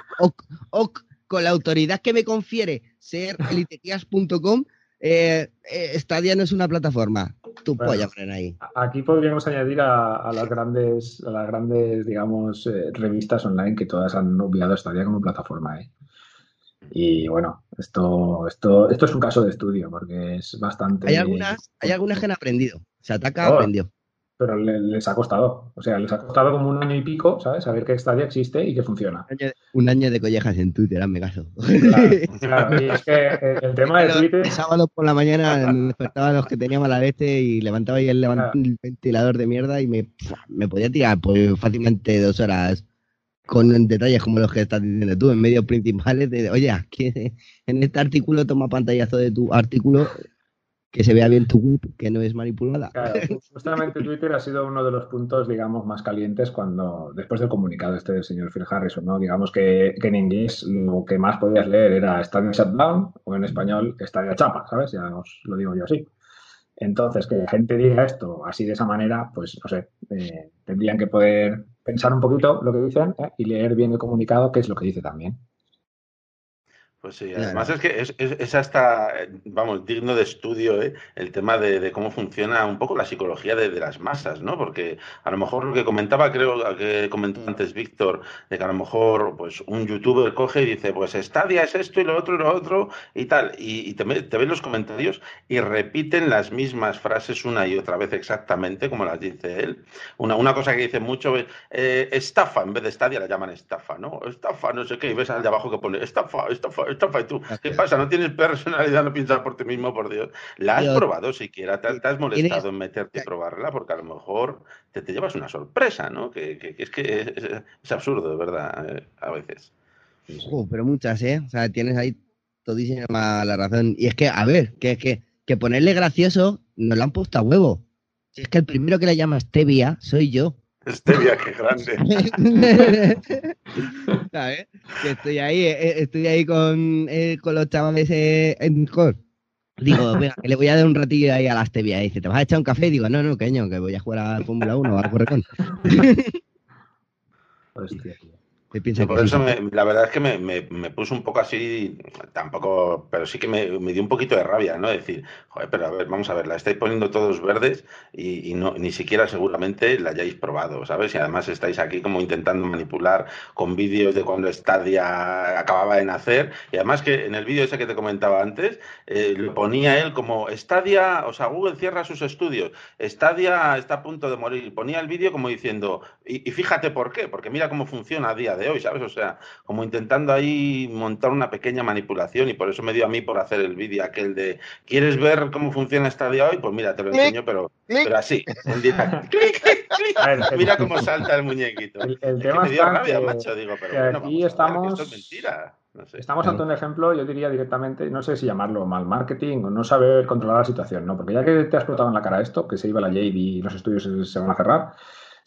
D: o, con la autoridad que me confiere ser eliteguías.com, eh, eh, Stadia no es una plataforma. Tú bueno, poner ahí.
A: Aquí podríamos añadir a, las grandes, a las grandes, digamos, eh, revistas online que todas han obviado Stadia como plataforma. ¿eh? Y bueno, esto, esto, esto es un caso de estudio porque es bastante.
D: Hay algunas, hay algunas que han aprendido. Se ataca, oh, aprendió
A: pero les ha costado. O sea, les ha costado como un año y pico, ¿sabes? Saber que Stadia existe y que funciona.
D: Un año de collejas en Twitter, hazme caso.
A: Claro, y es que el tema de Twitter...
D: El sábado por la mañana me despertaba los que teníamos la leche y levantaba ahí el, ventilador de mierda y me, me podía tirar pues, fácilmente dos horas con detalles como los que estás diciendo tú, en medios principales de, oye, aquí en este artículo toma pantallazo de tu artículo que se vea bien tu web, que no es manipulada.
A: justamente Twitter ha sido uno de los puntos, digamos, más calientes cuando, después del comunicado este del señor Phil Harrison, ¿no? Digamos que, en inglés lo que más podías leer era Stadia Shutdown o en español Stadia Chapa, ¿sabes? Ya os lo digo yo así. Entonces, que la gente diga esto así de esa manera, pues no sé, eh, tendrían que poder pensar un poquito lo que dicen ¿eh? y leer bien el comunicado, que es lo que dice también.
B: Pues sí, además es que es, hasta, vamos, digno de estudio ¿eh? el tema de, cómo funciona un poco la psicología de, las masas, ¿no? Porque a lo mejor lo que comentaba, creo que comentó antes Víctor, de que a lo mejor pues un youtuber coge y dice, pues Stadia es esto y lo otro y lo otro y tal, y, te, te ven los comentarios y repiten las mismas frases una y otra vez exactamente como las dice él. Una, una cosa que dice mucho es, eh, estafa, en vez de Stadia la llaman estafa, ¿no? Estafa, no sé qué, y ves al de abajo que pone estafa, estafa, estafa, tú, ¿qué pasa? ¿No tienes personalidad, no piensas por ti mismo, por Dios? ¿La has probado siquiera? ¿Te, has molestado en meterte y probarla? Porque a lo mejor te, te llevas una sorpresa, ¿no? Que, es que es, absurdo, de verdad, eh, a veces.
D: pero muchas, ¿eh? O sea, tienes ahí todísima la razón. Y es que, a ver, que, que, que ponerle gracioso nos lo han puesto a huevo. Si es que el primero que le llama Stevia soy yo.
B: Stevia, qué grande.
D: ¿Sabes? Que estoy ahí, eh, eh, estoy ahí con, eh, con los chavales en Discord. Digo, venga, que le voy a dar un ratillo ahí a la Stevia. Y dice, ¿te vas a echar un café? Y digo, no, no, queño, que voy a jugar a Fórmula 1 o a Correcón.
B: Hostia, por eso la verdad es que me, me, puso un poco así, tampoco, pero sí que me, dio un poquito de rabia, ¿no? Decir, joder, pero a ver, vamos a ver, la estáis poniendo todos verdes y, no, ni siquiera seguramente la hayáis probado, ¿sabes? Y además estáis aquí como intentando manipular con vídeos de cuando Stadia acababa de nacer. Y además que en el vídeo ese que te comentaba antes, eh, lo ponía él como Stadia, o sea, Google cierra sus estudios, Stadia está a punto de morir. Ponía el vídeo como diciendo, y, y fíjate por qué, porque mira cómo funciona a día de hoy, ¿sabes? O sea, como intentando ahí montar una pequeña manipulación y por eso me dio a mí por hacer el vídeo aquel de ¿quieres ver cómo funciona esta día hoy? Pues mira, te lo enseño, pero, pero así, en Mira cómo salta el muñequito.
A: El, tema es que macho, digo, pero aquí estamos... es mentira. Estamos ante un ejemplo, yo diría directamente, no sé si llamarlo mal marketing o no saber controlar la situación, ¿no? Porque ya que te has explotado en la cara esto, que se iba la Jade y los estudios se van a cerrar,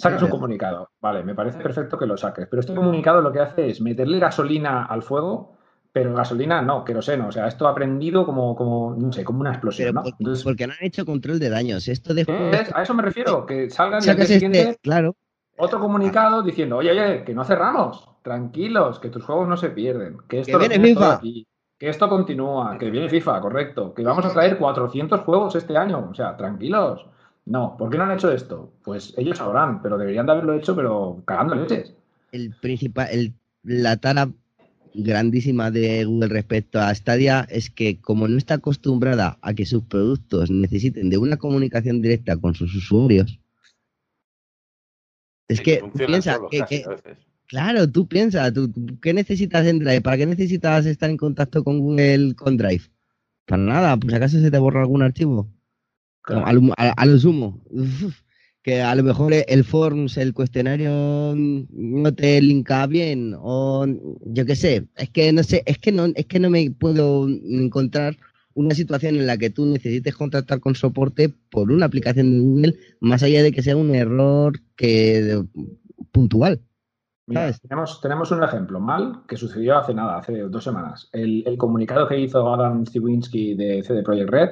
A: Sacas un comunicado, vale, me parece perfecto que lo saques, pero este comunicado lo que hace es meterle gasolina al fuego, pero gasolina no, queroseno, o sea, esto ha aprendido como, como no sé, como una explosión, ¿no?
D: porque no han hecho control de daños, esto después...
A: A eso me refiero, que salgan y al este,
D: claro.
A: otro comunicado diciendo, oye, oye, que no cerramos, tranquilos, que tus juegos no se pierden, que esto
D: viene FIFA.
A: que esto continúa, que viene FIFA, correcto, que vamos a traer 400 juegos este año, o sea, tranquilos. No, ¿por qué no han hecho esto? Pues ellos sabrán, pero deberían de haberlo hecho, pero cagando leches.
D: El principal, el, la tara grandísima de Google respecto a Stadia es que como no está acostumbrada a que sus productos necesiten de una comunicación directa con sus usuarios, es que, piensa que, claro, tú piensas, ¿tú, ¿qué necesitas en Drive? ¿Para qué necesitas estar en contacto con Google con Drive? Para nada, pues acaso se te borra algún archivo. A, lo sumo. que a lo mejor el Forms, el cuestionario no te linka bien o yo qué sé, es que no sé, es que no es que no me puedo encontrar una situación en la que tú necesites contactar con soporte por una aplicación de Google más allá de que sea un error que puntual.
A: tenemos, tenemos un ejemplo mal que sucedió hace nada, hace dos semanas. El, el comunicado que hizo Adam Stiwinski de CD Projekt Red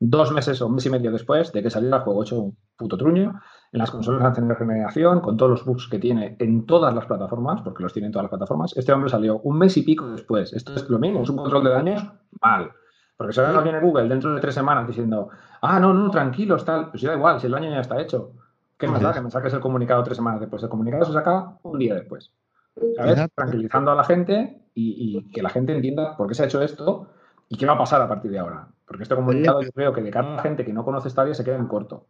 A: dos meses o un mes y medio después de que saliera el juego hecho un puto truño, en las consolas de generación, con todos los bugs que tiene en todas las plataformas, porque los tiene en todas las plataformas, este hombre salió un mes y pico después. Esto es lo mismo, es un control de daños mal. Porque si ahora viene Google dentro de tres semanas diciendo, ah, no, no, tranquilos, tal, pues da igual, si el daño ya está hecho. ¿Qué más da que me saques el comunicado tres semanas después? El comunicado se saca un día después. ¿Sabes? Tranquilizando a la gente y, y que la gente entienda por qué se ha hecho esto y qué va a pasar a partir de ahora. Porque este comunicado yo creo que de cada gente que no conoce Stadia se queda en corto.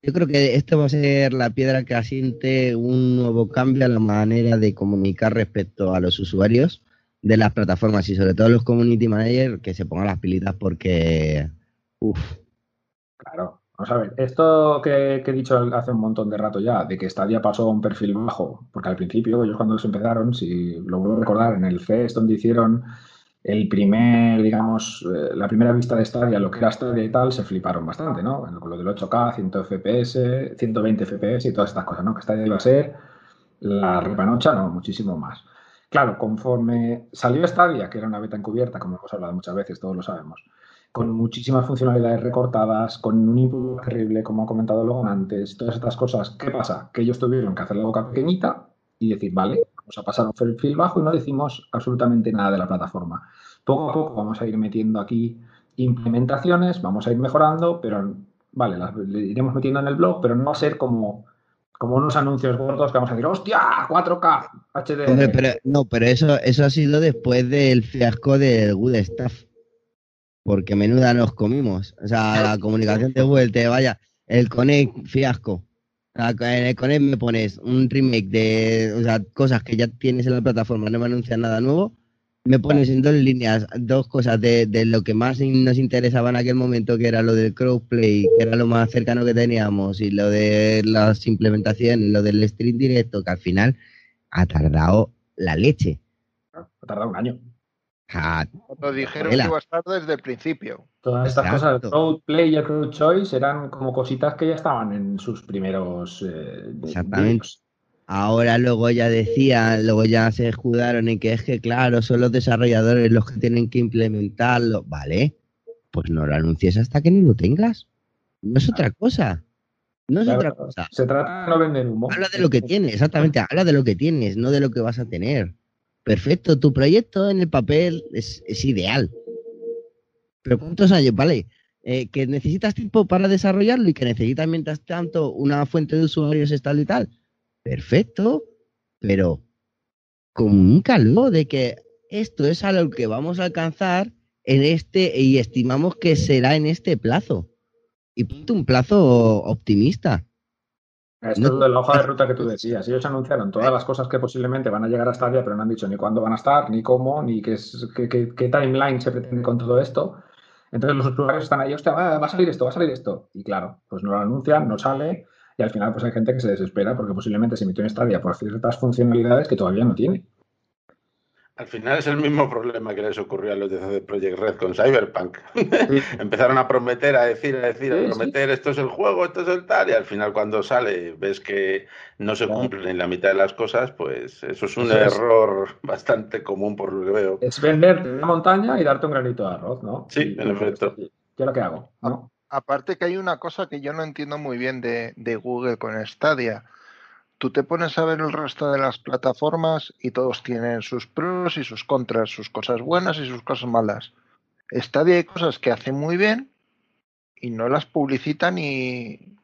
D: Yo creo que esto va a ser la piedra que asiente un nuevo cambio a la manera de comunicar respecto a los usuarios de las plataformas y sobre todo los community managers que se pongan las pilitas porque... Uf.
A: Claro. Vamos a ver, esto que, he dicho hace un montón de rato ya, de que Stadia pasó a un perfil bajo, porque al principio ellos cuando los empezaron, si lo vuelvo a recordar, en el FES donde hicieron el primer, digamos, eh, la primera vista de Stadia, lo que era Stadia y tal, se fliparon bastante, ¿no? Con lo del 8K, 100 FPS, 120 FPS y todas estas cosas, ¿no? Que Stadia iba a ser la repanocha, no, muchísimo más. Claro, conforme salió Stadia, que era una beta encubierta, como hemos hablado muchas veces, todos lo sabemos, con muchísimas funcionalidades recortadas, con un input terrible, como ha comentado luego antes, todas estas cosas, ¿qué pasa? Que ellos tuvieron que hacer la boca pequeñita y decir, vale, vamos a pasar un perfil bajo y no decimos absolutamente nada de la plataforma. Poco a poco vamos a ir metiendo aquí implementaciones, vamos a ir mejorando, pero vale, las iremos metiendo en el blog, pero no va a ser como, como unos anuncios gordos que vamos a decir, hostia, 4K, HD.
D: no, pero eso, eso ha sido después del fiasco del Good Stuff. Porque menuda nos comimos. O sea, la comunicación de Google te vaya, el Connect fiasco. Con él me pones un remake de cosas que ya tienes en la plataforma, no me anuncian nada nuevo. Me pones en dos líneas dos cosas de, lo que más nos interesaba en aquel momento, que era lo del crossplay, que era lo más cercano que teníamos, y lo de las implementaciones, lo del stream directo, que al final ha tardado la leche.
A: Ha tardado un año.
C: Nos dijeron que iba a estar desde el principio.
A: Todas estas cosas, Road Play y Road Choice, eran como cositas que ya estaban en sus primeros. Eh,
D: Exactamente. Ahora luego ya decían, luego ya se escudaron en que es que, claro, son los desarrolladores los que tienen que implementarlo. Vale, pues no lo anuncies hasta que no lo tengas. No es otra cosa. No es otra cosa.
A: Se trata de no vender humo.
D: Habla de lo que tienes, exactamente. Habla de lo que tienes, no de lo que vas a tener perfecto, tu proyecto en el papel es, ideal. Pero ¿cuántos años? Vale, eh, que necesitas tiempo para desarrollarlo y que necesitas mientras tanto una fuente de usuarios estable y tal. Perfecto, pero comunícalo de que esto es algo que vamos a alcanzar en este y estimamos que será en este plazo. Y ponte un plazo optimista.
A: Esto es de la hoja de ruta que tú decías. Ellos anunciaron todas las cosas que posiblemente van a llegar a Stadia, pero no han dicho ni cuándo van a estar, ni cómo, ni qué, qué, timeline se pretende con todo esto. Entonces los usuarios están ahí, hostia, va, a salir esto, va a salir esto. Y claro, pues no lo anuncian, no sale, y al final pues hay gente que se desespera porque posiblemente se metió en Stadia por ciertas funcionalidades que todavía no tiene.
B: Al final es el mismo problema que les ocurrió a los de Project Red con Cyberpunk. Empezaron a prometer, a decir, a decir, a prometer, esto es el juego, esto es el tal, y al final cuando sale ves que no se cumplen en la mitad de las cosas, pues eso es un error bastante común por lo que veo.
A: Es venderte una montaña y darte un granito de arroz, ¿no?
B: Sí, en efecto.
A: ¿Qué es lo que hago?
C: Aparte que hay una cosa que yo no entiendo muy bien de, de Google con Stadia tú te pones a ver el resto de las plataformas y todos tienen sus pros y sus contras, sus cosas buenas y sus cosas malas. Stadia hay cosas que hace muy bien y no las publicita ni,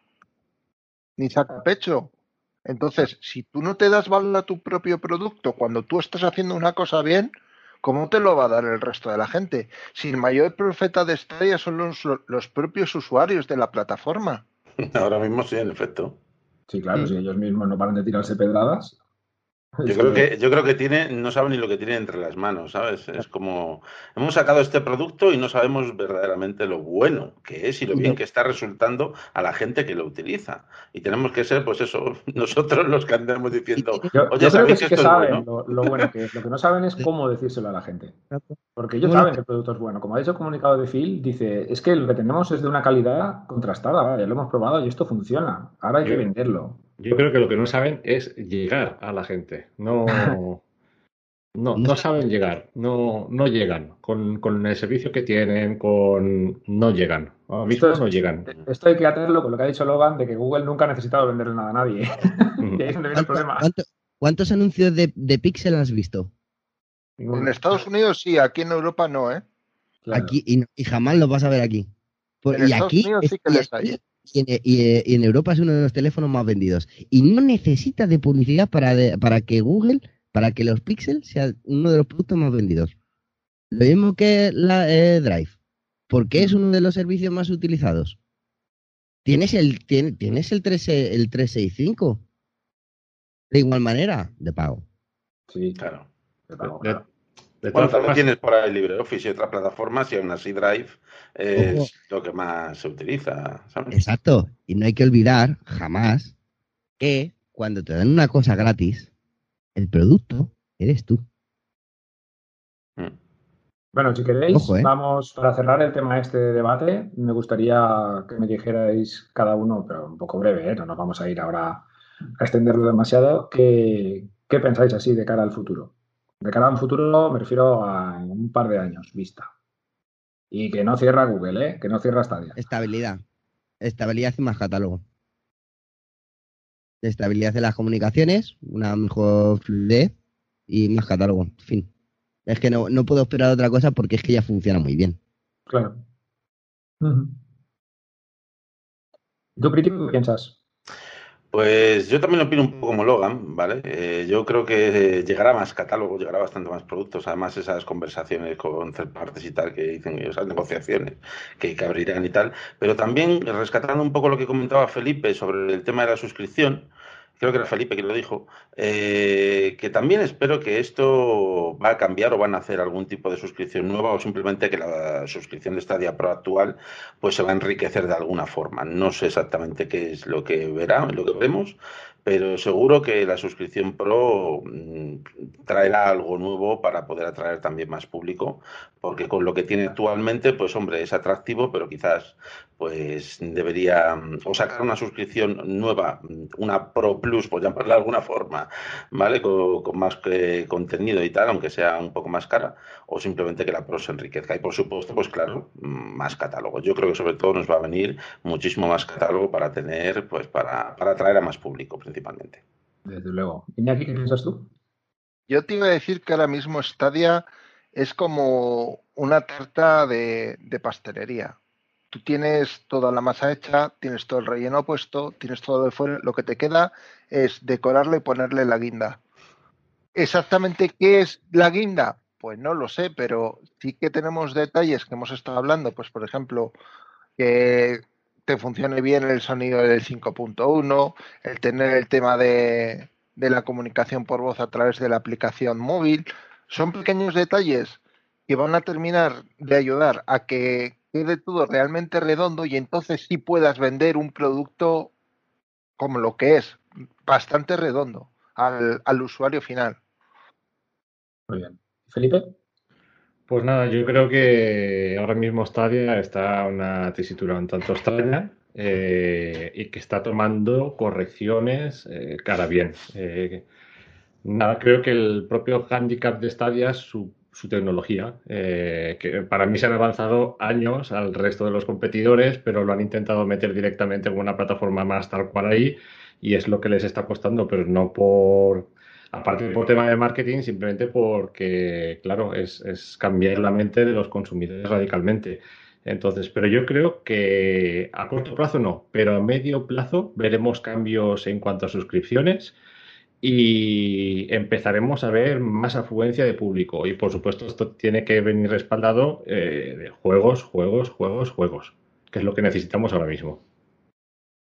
C: ni saca pecho. Entonces, si tú no te das valor a tu propio producto cuando tú estás haciendo una cosa bien, ¿cómo te lo va a dar el resto de la gente? Si el mayor profeta de Stadia son los, los propios usuarios de la plataforma.
B: Ahora mismo sí, en efecto.
A: Sí, claro, si ellos mismos no paran de tirarse pedradas.
B: Yo creo que, yo creo que tiene, no sabe ni lo que tiene entre las manos, ¿sabes? Es como hemos sacado este producto y no sabemos verdaderamente lo bueno que es y lo bien que está resultando a la gente que lo utiliza. Y tenemos que ser, pues eso, nosotros los que andamos diciendo,
A: oye, sabéis que, saben Lo, bueno que Lo que no saben es cómo decírselo a la gente. Porque ellos saben que el producto es bueno. Como ha dicho el comunicado de Phil, dice, es que lo que tenemos es de una calidad contrastada, ya lo hemos probado y esto funciona. Ahora hay que venderlo.
E: Yo creo que lo que no saben es llegar a la gente. No, no, no saben llegar, no, no llegan. Con, con el servicio que tienen, con no llegan. A mí no llegan.
A: Esto hay que hacerlo con lo que ha dicho Logan de que Google nunca ha necesitado venderle nada a nadie. y ahí es donde viene el problema.
D: ¿Cuántos anuncios de, de Pixel has visto?
C: En Estados Unidos sí, aquí en Europa no, ¿eh?
D: Aquí y, jamás lo vas a ver aquí.
C: en y Estados aquí Unidos sí que les hay.
D: Y, en Europa es uno de los teléfonos más vendidos. Y no necesita de publicidad para, para que Google, para que los Pixel sea uno de los productos más vendidos. Lo mismo que la eh, Drive. porque es uno de los servicios más utilizados? Tienes el, tienes el, 3, el 365. De igual manera, de pago.
B: Sí, claro. De pago. De bueno, también tienes por ahí LibreOffice y otras plataformas y aún así Drive es lo que más se utiliza.
D: Exacto. Y no hay que olvidar jamás que cuando te dan una cosa gratis, el producto eres tú.
A: Mm. Bueno, si queréis, ¿eh? vamos para cerrar el tema de este debate. Me gustaría que me dijerais cada uno, pero un poco breve, ¿eh? no nos vamos a ir ahora a extenderlo demasiado. ¿Qué, qué pensáis así de cara al futuro? De cara a un futuro me refiero a un par de años vista. Y que no cierra Google, ¿eh? Que no cierra Stadia.
D: Estabilidad. Estabilidad y más catálogo. Estabilidad en las comunicaciones, una mejor fluidez y más catálogo. En fin. Es que no, no puedo esperar otra cosa porque es que ya funciona muy bien.
A: Claro. ¿Tú, crítico, qué piensas?
B: Pues yo también opino un poco como Logan, ¿vale? Eh, yo creo que llegará más catálogo, llegará bastante más productos, además esas conversaciones con third partes y tal que dicen, esas negociaciones que, que abrirán y tal, pero también rescatando un poco lo que comentaba Felipe sobre el tema de la suscripción, creo que era Felipe que lo dijo, eh, que también espero que esto va a cambiar o van a hacer algún tipo de suscripción nueva o simplemente que la suscripción de Stadia Pro actual pues se va a enriquecer de alguna forma. No sé exactamente qué es lo que verá, lo que vemos, pero seguro que la suscripción Pro mm, traerá algo nuevo para poder atraer también más público, porque con lo que tiene actualmente, pues hombre, es atractivo, pero quizás pues debería mm, o sacar una suscripción nueva, mm, una Pro Plus, por llamarla de alguna forma, ¿vale? Con, más que contenido y tal, aunque sea un poco más cara, o simplemente que la Pro se enriquezca. Y por supuesto, pues claro, más catálogo. Yo creo que sobre todo nos va a venir muchísimo más catálogo para tener, pues para, para atraer a más público principalmente.
A: Desde luego. Iñaki, ¿qué piensas tú?
C: Yo te iba a decir que ahora mismo Stadia es como una tarta de, pastelería. Tú tienes toda la masa hecha, tienes todo el relleno puesto, tienes todo de fuera. Lo que te queda es decorarle y ponerle la guinda. ¿Exactamente qué es la guinda? Pues no lo sé, pero sí que tenemos detalles que hemos estado hablando. Pues, por ejemplo, que funcione bien el sonido del 5.1, el tener el tema de, de la comunicación por voz a través de la aplicación móvil. Son pequeños detalles que van a terminar de ayudar a que quede todo realmente redondo y entonces sí puedas vender un producto como lo que es, bastante redondo al, al usuario final.
A: Muy bien. Felipe.
E: Pues nada, yo creo que ahora mismo Stadia está en una tesitura un tanto extraña eh, y que está tomando correcciones eh, cara bien. Eh, nada, creo que el propio handicap de Stadia es su, su tecnología, que para mí se han avanzado años al resto de los competidores, pero lo han intentado meter directamente en una plataforma más tal cual ahí y es lo que les está costando, pero no por Aparte por tema de marketing, simplemente porque, claro, es, cambiar la mente de los consumidores radicalmente. Entonces, pero yo creo que a corto plazo no, pero a medio plazo veremos cambios en cuanto a suscripciones y empezaremos a ver más afluencia de público. Y por supuesto, esto tiene que venir respaldado eh, de juegos, juegos, juegos, juegos, que es lo que necesitamos ahora mismo.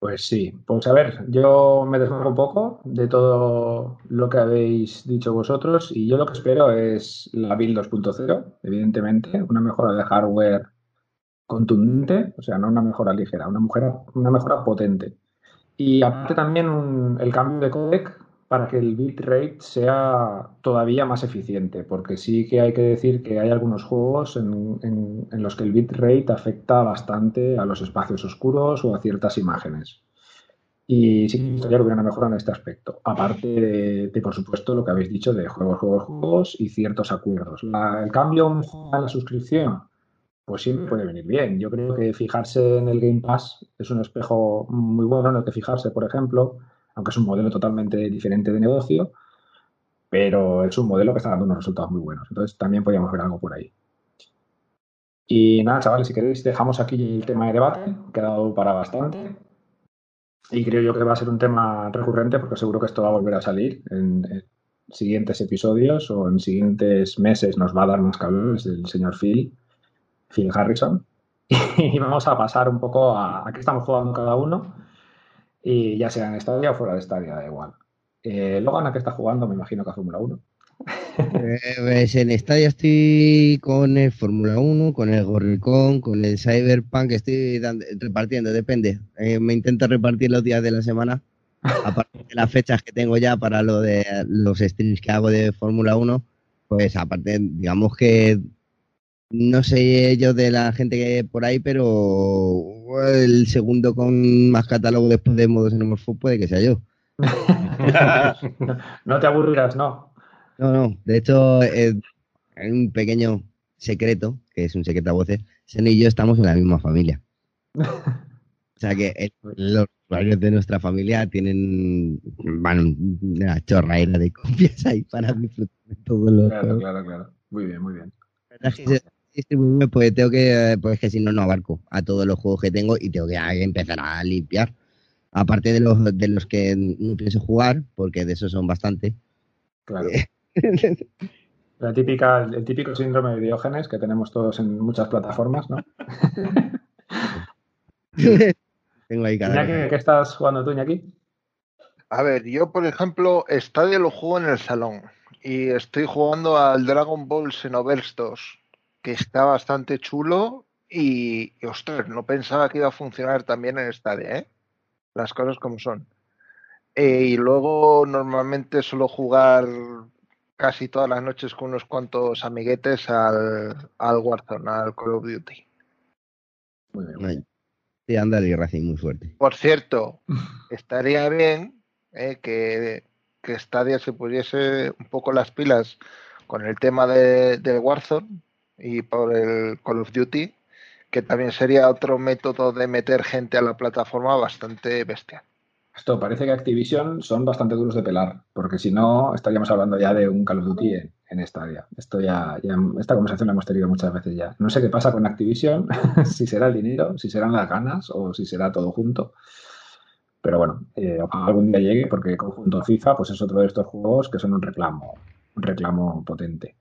A: Pues sí, pues a ver, yo me desmarco un poco de todo lo que habéis dicho vosotros y yo lo que espero es la build 2.0, evidentemente, una mejora de hardware contundente, o sea, no una mejora ligera, una mejora, una mejora potente. Y aparte también el cambio de codec para que el bitrate sea todavía más eficiente, porque sí que hay que decir que hay algunos juegos en, los que el bitrate afecta bastante a los espacios oscuros o a ciertas imágenes. Y sí que gustaría que hubiera una mejora en este aspecto. Aparte de, por supuesto, lo que habéis dicho de juegos, juegos, juegos y ciertos acuerdos. el cambio en la suscripción, pues siempre puede venir bien. Yo creo que fijarse en el Game Pass es un espejo muy bueno en el que fijarse, por ejemplo, aunque es un modelo totalmente diferente de negocio, pero es un modelo que está dando unos resultados muy buenos. Entonces también podríamos ver algo por ahí. Y nada, chavales, si queréis, dejamos aquí el tema de debate, que ha dado para bastante. Y creo yo que va a ser un tema recurrente porque seguro que esto va a volver a salir en, siguientes episodios o en siguientes meses nos va a dar más calor el señor Phil, Phil Harrison. Y vamos a pasar un poco a qué estamos jugando cada uno y ya sea en estadio o fuera de estadio, da igual. Eh, Logan, ¿a qué está jugando? Me imagino que a Fórmula 1.
D: Eh, pues en estadio estoy con el Fórmula 1, con el Gorricón, con el Cyberpunk, estoy repartiendo, depende. Eh, me intento repartir los días de la semana, aparte de las fechas que tengo ya para lo de los streams que hago de Fórmula 1, pues aparte, digamos que no sé yo de la gente que hay por ahí, pero el segundo con más catálogo después de modos en puede que sea yo.
A: no te aburrirás, no.
D: No, no. De hecho, hay un pequeño secreto, que es un secreto a voces. Sen y yo estamos en la misma familia. O sea que los usuarios de nuestra familia tienen una chorraera de copias ahí para disfrutar de todos los
A: Claro, claro, claro. Muy bien, muy bien
D: distribuirme, pues tengo que, pues que si no, no abarco a todos los juegos que tengo y tengo que empezar a limpiar. Aparte de los, de los que no pienso jugar, porque de esos son bastante.
A: Claro. La típica, el típico síndrome de Diógenes que tenemos todos en muchas plataformas, ¿no?
D: tengo ahí cada
A: ¿qué estás jugando tú, Iñaki?
C: A ver, yo, por ejemplo, Stadia lo juego en el salón y estoy jugando al Dragon Ball Xenoverse 2, que está bastante chulo y, ostras, no pensaba que iba a funcionar también en Stadia, ¿eh? Las cosas como son. Eh, y luego normalmente suelo jugar casi todas las noches con unos cuantos amiguetes al, al Warzone, al Call of Duty.
D: Muy bien. Sí, Racing muy fuerte.
C: Por cierto, estaría bien eh, que que Stadia se pusiese un poco las pilas con el tema de, del Warzone y por el Call of Duty, que también sería otro método de meter gente a la plataforma bastante bestia.
A: Esto parece que Activision son bastante duros de pelar, porque si no estaríamos hablando ya de un Call of Duty en, en Stadia. Esto ya, esta conversación la hemos tenido muchas veces ya. No sé qué pasa con Activision, si será el dinero, si serán las ganas o si será todo junto. Pero bueno, eh, algún día llegue porque conjunto FIFA pues es otro de estos juegos que son un reclamo, un reclamo potente.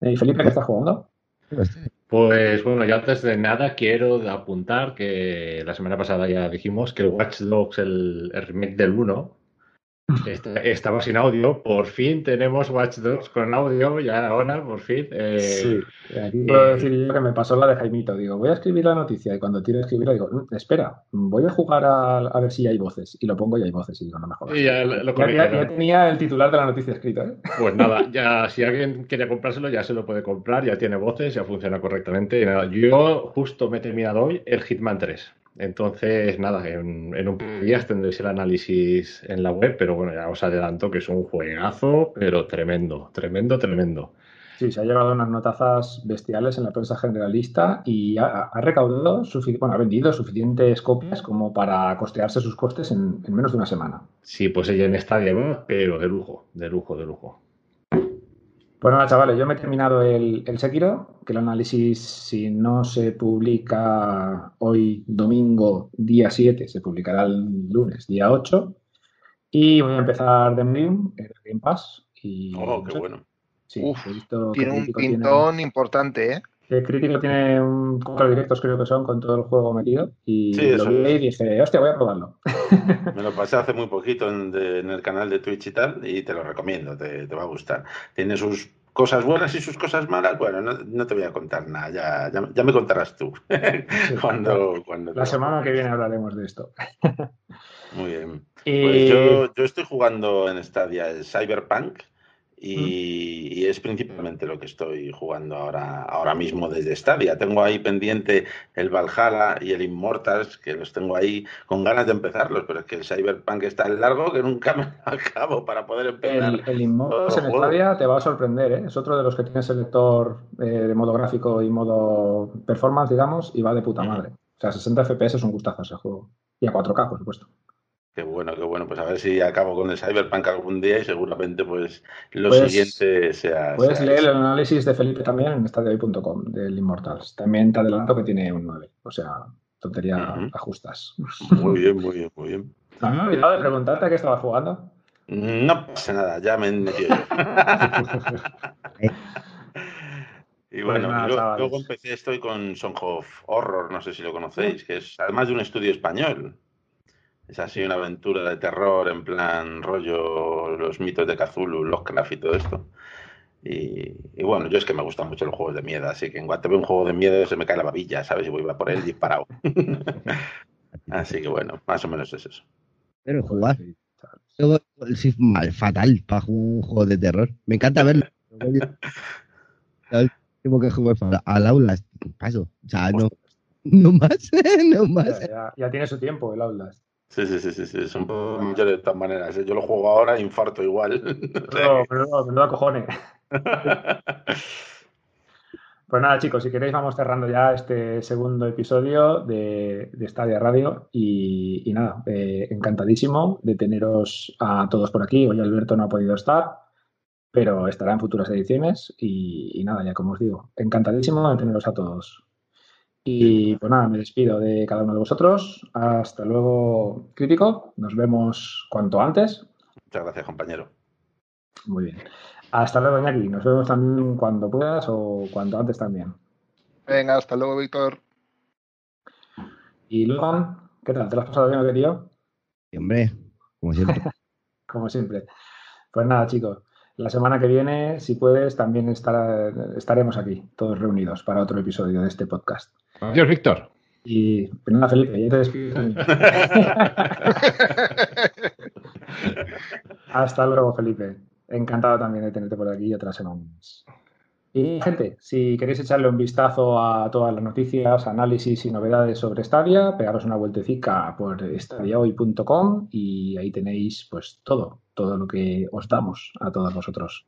A: ¿Y eh, Felipe qué estás jugando?
E: Pues bueno, yo antes de nada quiero apuntar que la semana pasada ya dijimos que el Watch Dogs, el, el remake del 1, estaba sin audio. Por fin tenemos Watch Dogs con audio, ya ahora, por fin.
A: Eh, sí, aquí puedo decir yo que me pasó la de Jaimito. Digo, voy a escribir la noticia y cuando tiro a escribirla digo, mm, espera, voy a jugar a, ver si hay voces. Y lo pongo y hay voces y digo, no me jodas.
E: ya,
A: ya, tenía el titular de la noticia escrito. ¿eh?
E: Pues nada, ya si alguien quiere comprárselo ya se lo puede comprar, ya tiene voces, ya funciona correctamente. yo justo me he terminado hoy el Hitman 3. Entonces, nada, en, un par de días tendréis el análisis en la web, pero bueno, ya os adelanto que es un juegazo, pero tremendo, tremendo, tremendo.
A: Sí, se ha llevado unas notazas bestiales en la prensa generalista y ha, recaudado, bueno, ha vendido suficientes copias como para costearse sus costes en, menos de una semana.
E: Sí, pues ella en esta pero de lujo, de lujo, de lujo.
A: Bueno, pues chavales, yo me he terminado el, el Sekiro, que el análisis, si no se publica hoy domingo, día 7, se publicará el lunes, día 8. Y voy a empezar de Medium, el Game Pass. Y,
B: oh, qué bueno.
C: Sí, he visto tiene un pintón importante, ¿eh?
A: Que Crítico tiene un, cuatro directos, creo que son, con todo el juego metido. Y
B: Sí,
A: lo vi y dije, hostia, voy a probarlo.
B: Me lo pasé hace muy poquito en, de- en el canal de Twitch y tal, y te lo recomiendo, te, te va a gustar. Tiene sus cosas buenas y sus cosas malas. Bueno, no, no te voy a contar nada, ya, ya, ya me contarás tú cuando, cuando
A: La semana que viene hablaremos de esto.
B: Muy bien.
A: Y
B: Pues yo, yo estoy jugando en Stadia el Cyberpunk y, y es principalmente lo que estoy jugando ahora, ahora mismo desde Stadia. Tengo ahí pendiente el Valhalla y el Immortals, que los tengo ahí con ganas de empezarlos, pero es que el Cyberpunk es tan largo que nunca me lo acabo para poder empezar.
A: el, el Immortals en. Stadia te va a sorprender, ¿eh? Es otro de los que tiene selector eh, de modo gráfico y modo performance, digamos, y va de puta madre. O sea, 60 FPS es un gustazo ese juego. Y a 4K, por supuesto.
B: Qué bueno, qué bueno. Pues a ver si acabo con el Cyberpunk algún día y seguramente pues lo
A: Pues-
B: siguiente sea...
A: Puedes
B: sea
A: leer
B: eso.
A: el análisis de Felipe también en stadiohoy.com del Immortals. También te adelanto que tiene un 9. O sea, tontería
B: Ujú.
A: ajustas.
B: Muy bien, muy bien, muy bien.
A: Me he olvidado de preguntarte a qué estabas jugando.
B: No pasa nada, ya me he metido yo. y
A: Pues
B: bueno,
A: nada,
B: y luego, empecé, estoy con Song of Horror, no sé si lo conocéis, que es además de un estudio español. Es así una aventura de terror en plan rollo los mitos de Cthulhu, Lovecraft y todo esto. Y, y bueno, yo es que me gustan mucho los juegos de miedo, así que en cuanto veo un juego de miedo se me cae la babilla, ¿sabes? Y voy a por él disparado. así que bueno, más o menos es eso.
D: Pero jugar. Mal, fatal para jugar un juego de terror. Me encanta verlo. Último que fue al aula, paso. O sea, no, no más, no
A: Ya,
D: más.
A: ya- ya tiene su tiempo el Outlast.
B: Sí, sí, sí, sí, sí, son un poco mayores de todas maneras. Yo lo juego ahora, infarto igual. O sea
A: Pero, pero, menuda cojones. Pues nada, chicos, si queréis vamos cerrando ya este segundo episodio de, de Stadia Radio y, y nada, eh, encantadísimo de teneros a todos por aquí. Hoy Alberto no ha podido estar, pero estará en futuras ediciones y, y nada, ya como os digo, encantadísimo de teneros a todos. Y pues nada, me despido de cada uno de vosotros. Hasta luego, crítico. Nos vemos cuanto antes.
B: Muchas gracias, compañero.
A: Muy bien. Hasta luego, Iñaki. Nos vemos también cuando puedas o cuanto antes también.
C: Venga, hasta luego, Víctor.
A: Y Logan, ¿qué tal? ¿Te lo has pasado bien o qué, tío?
D: Y, hombre, como siempre.
A: Como siempre. Pues nada, chicos. La semana que viene, si puedes, también estará- estaremos aquí, todos reunidos, para otro episodio de este podcast.
E: Adiós, Víctor.
A: Y pues nada, Felipe, ya te despido. Hasta luego, Felipe. Encantado también de tenerte por aquí otra semana más. Y gente, si queréis echarle un vistazo a todas las noticias, análisis y novedades sobre Stadia, pegaros una vueltecica por stadiahoy.com y ahí tenéis pues todo, todo lo que os damos a todos vosotros.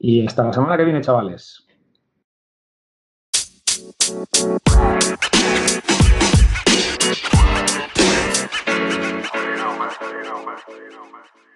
A: Y hasta la semana que viene, chavales. you know, man.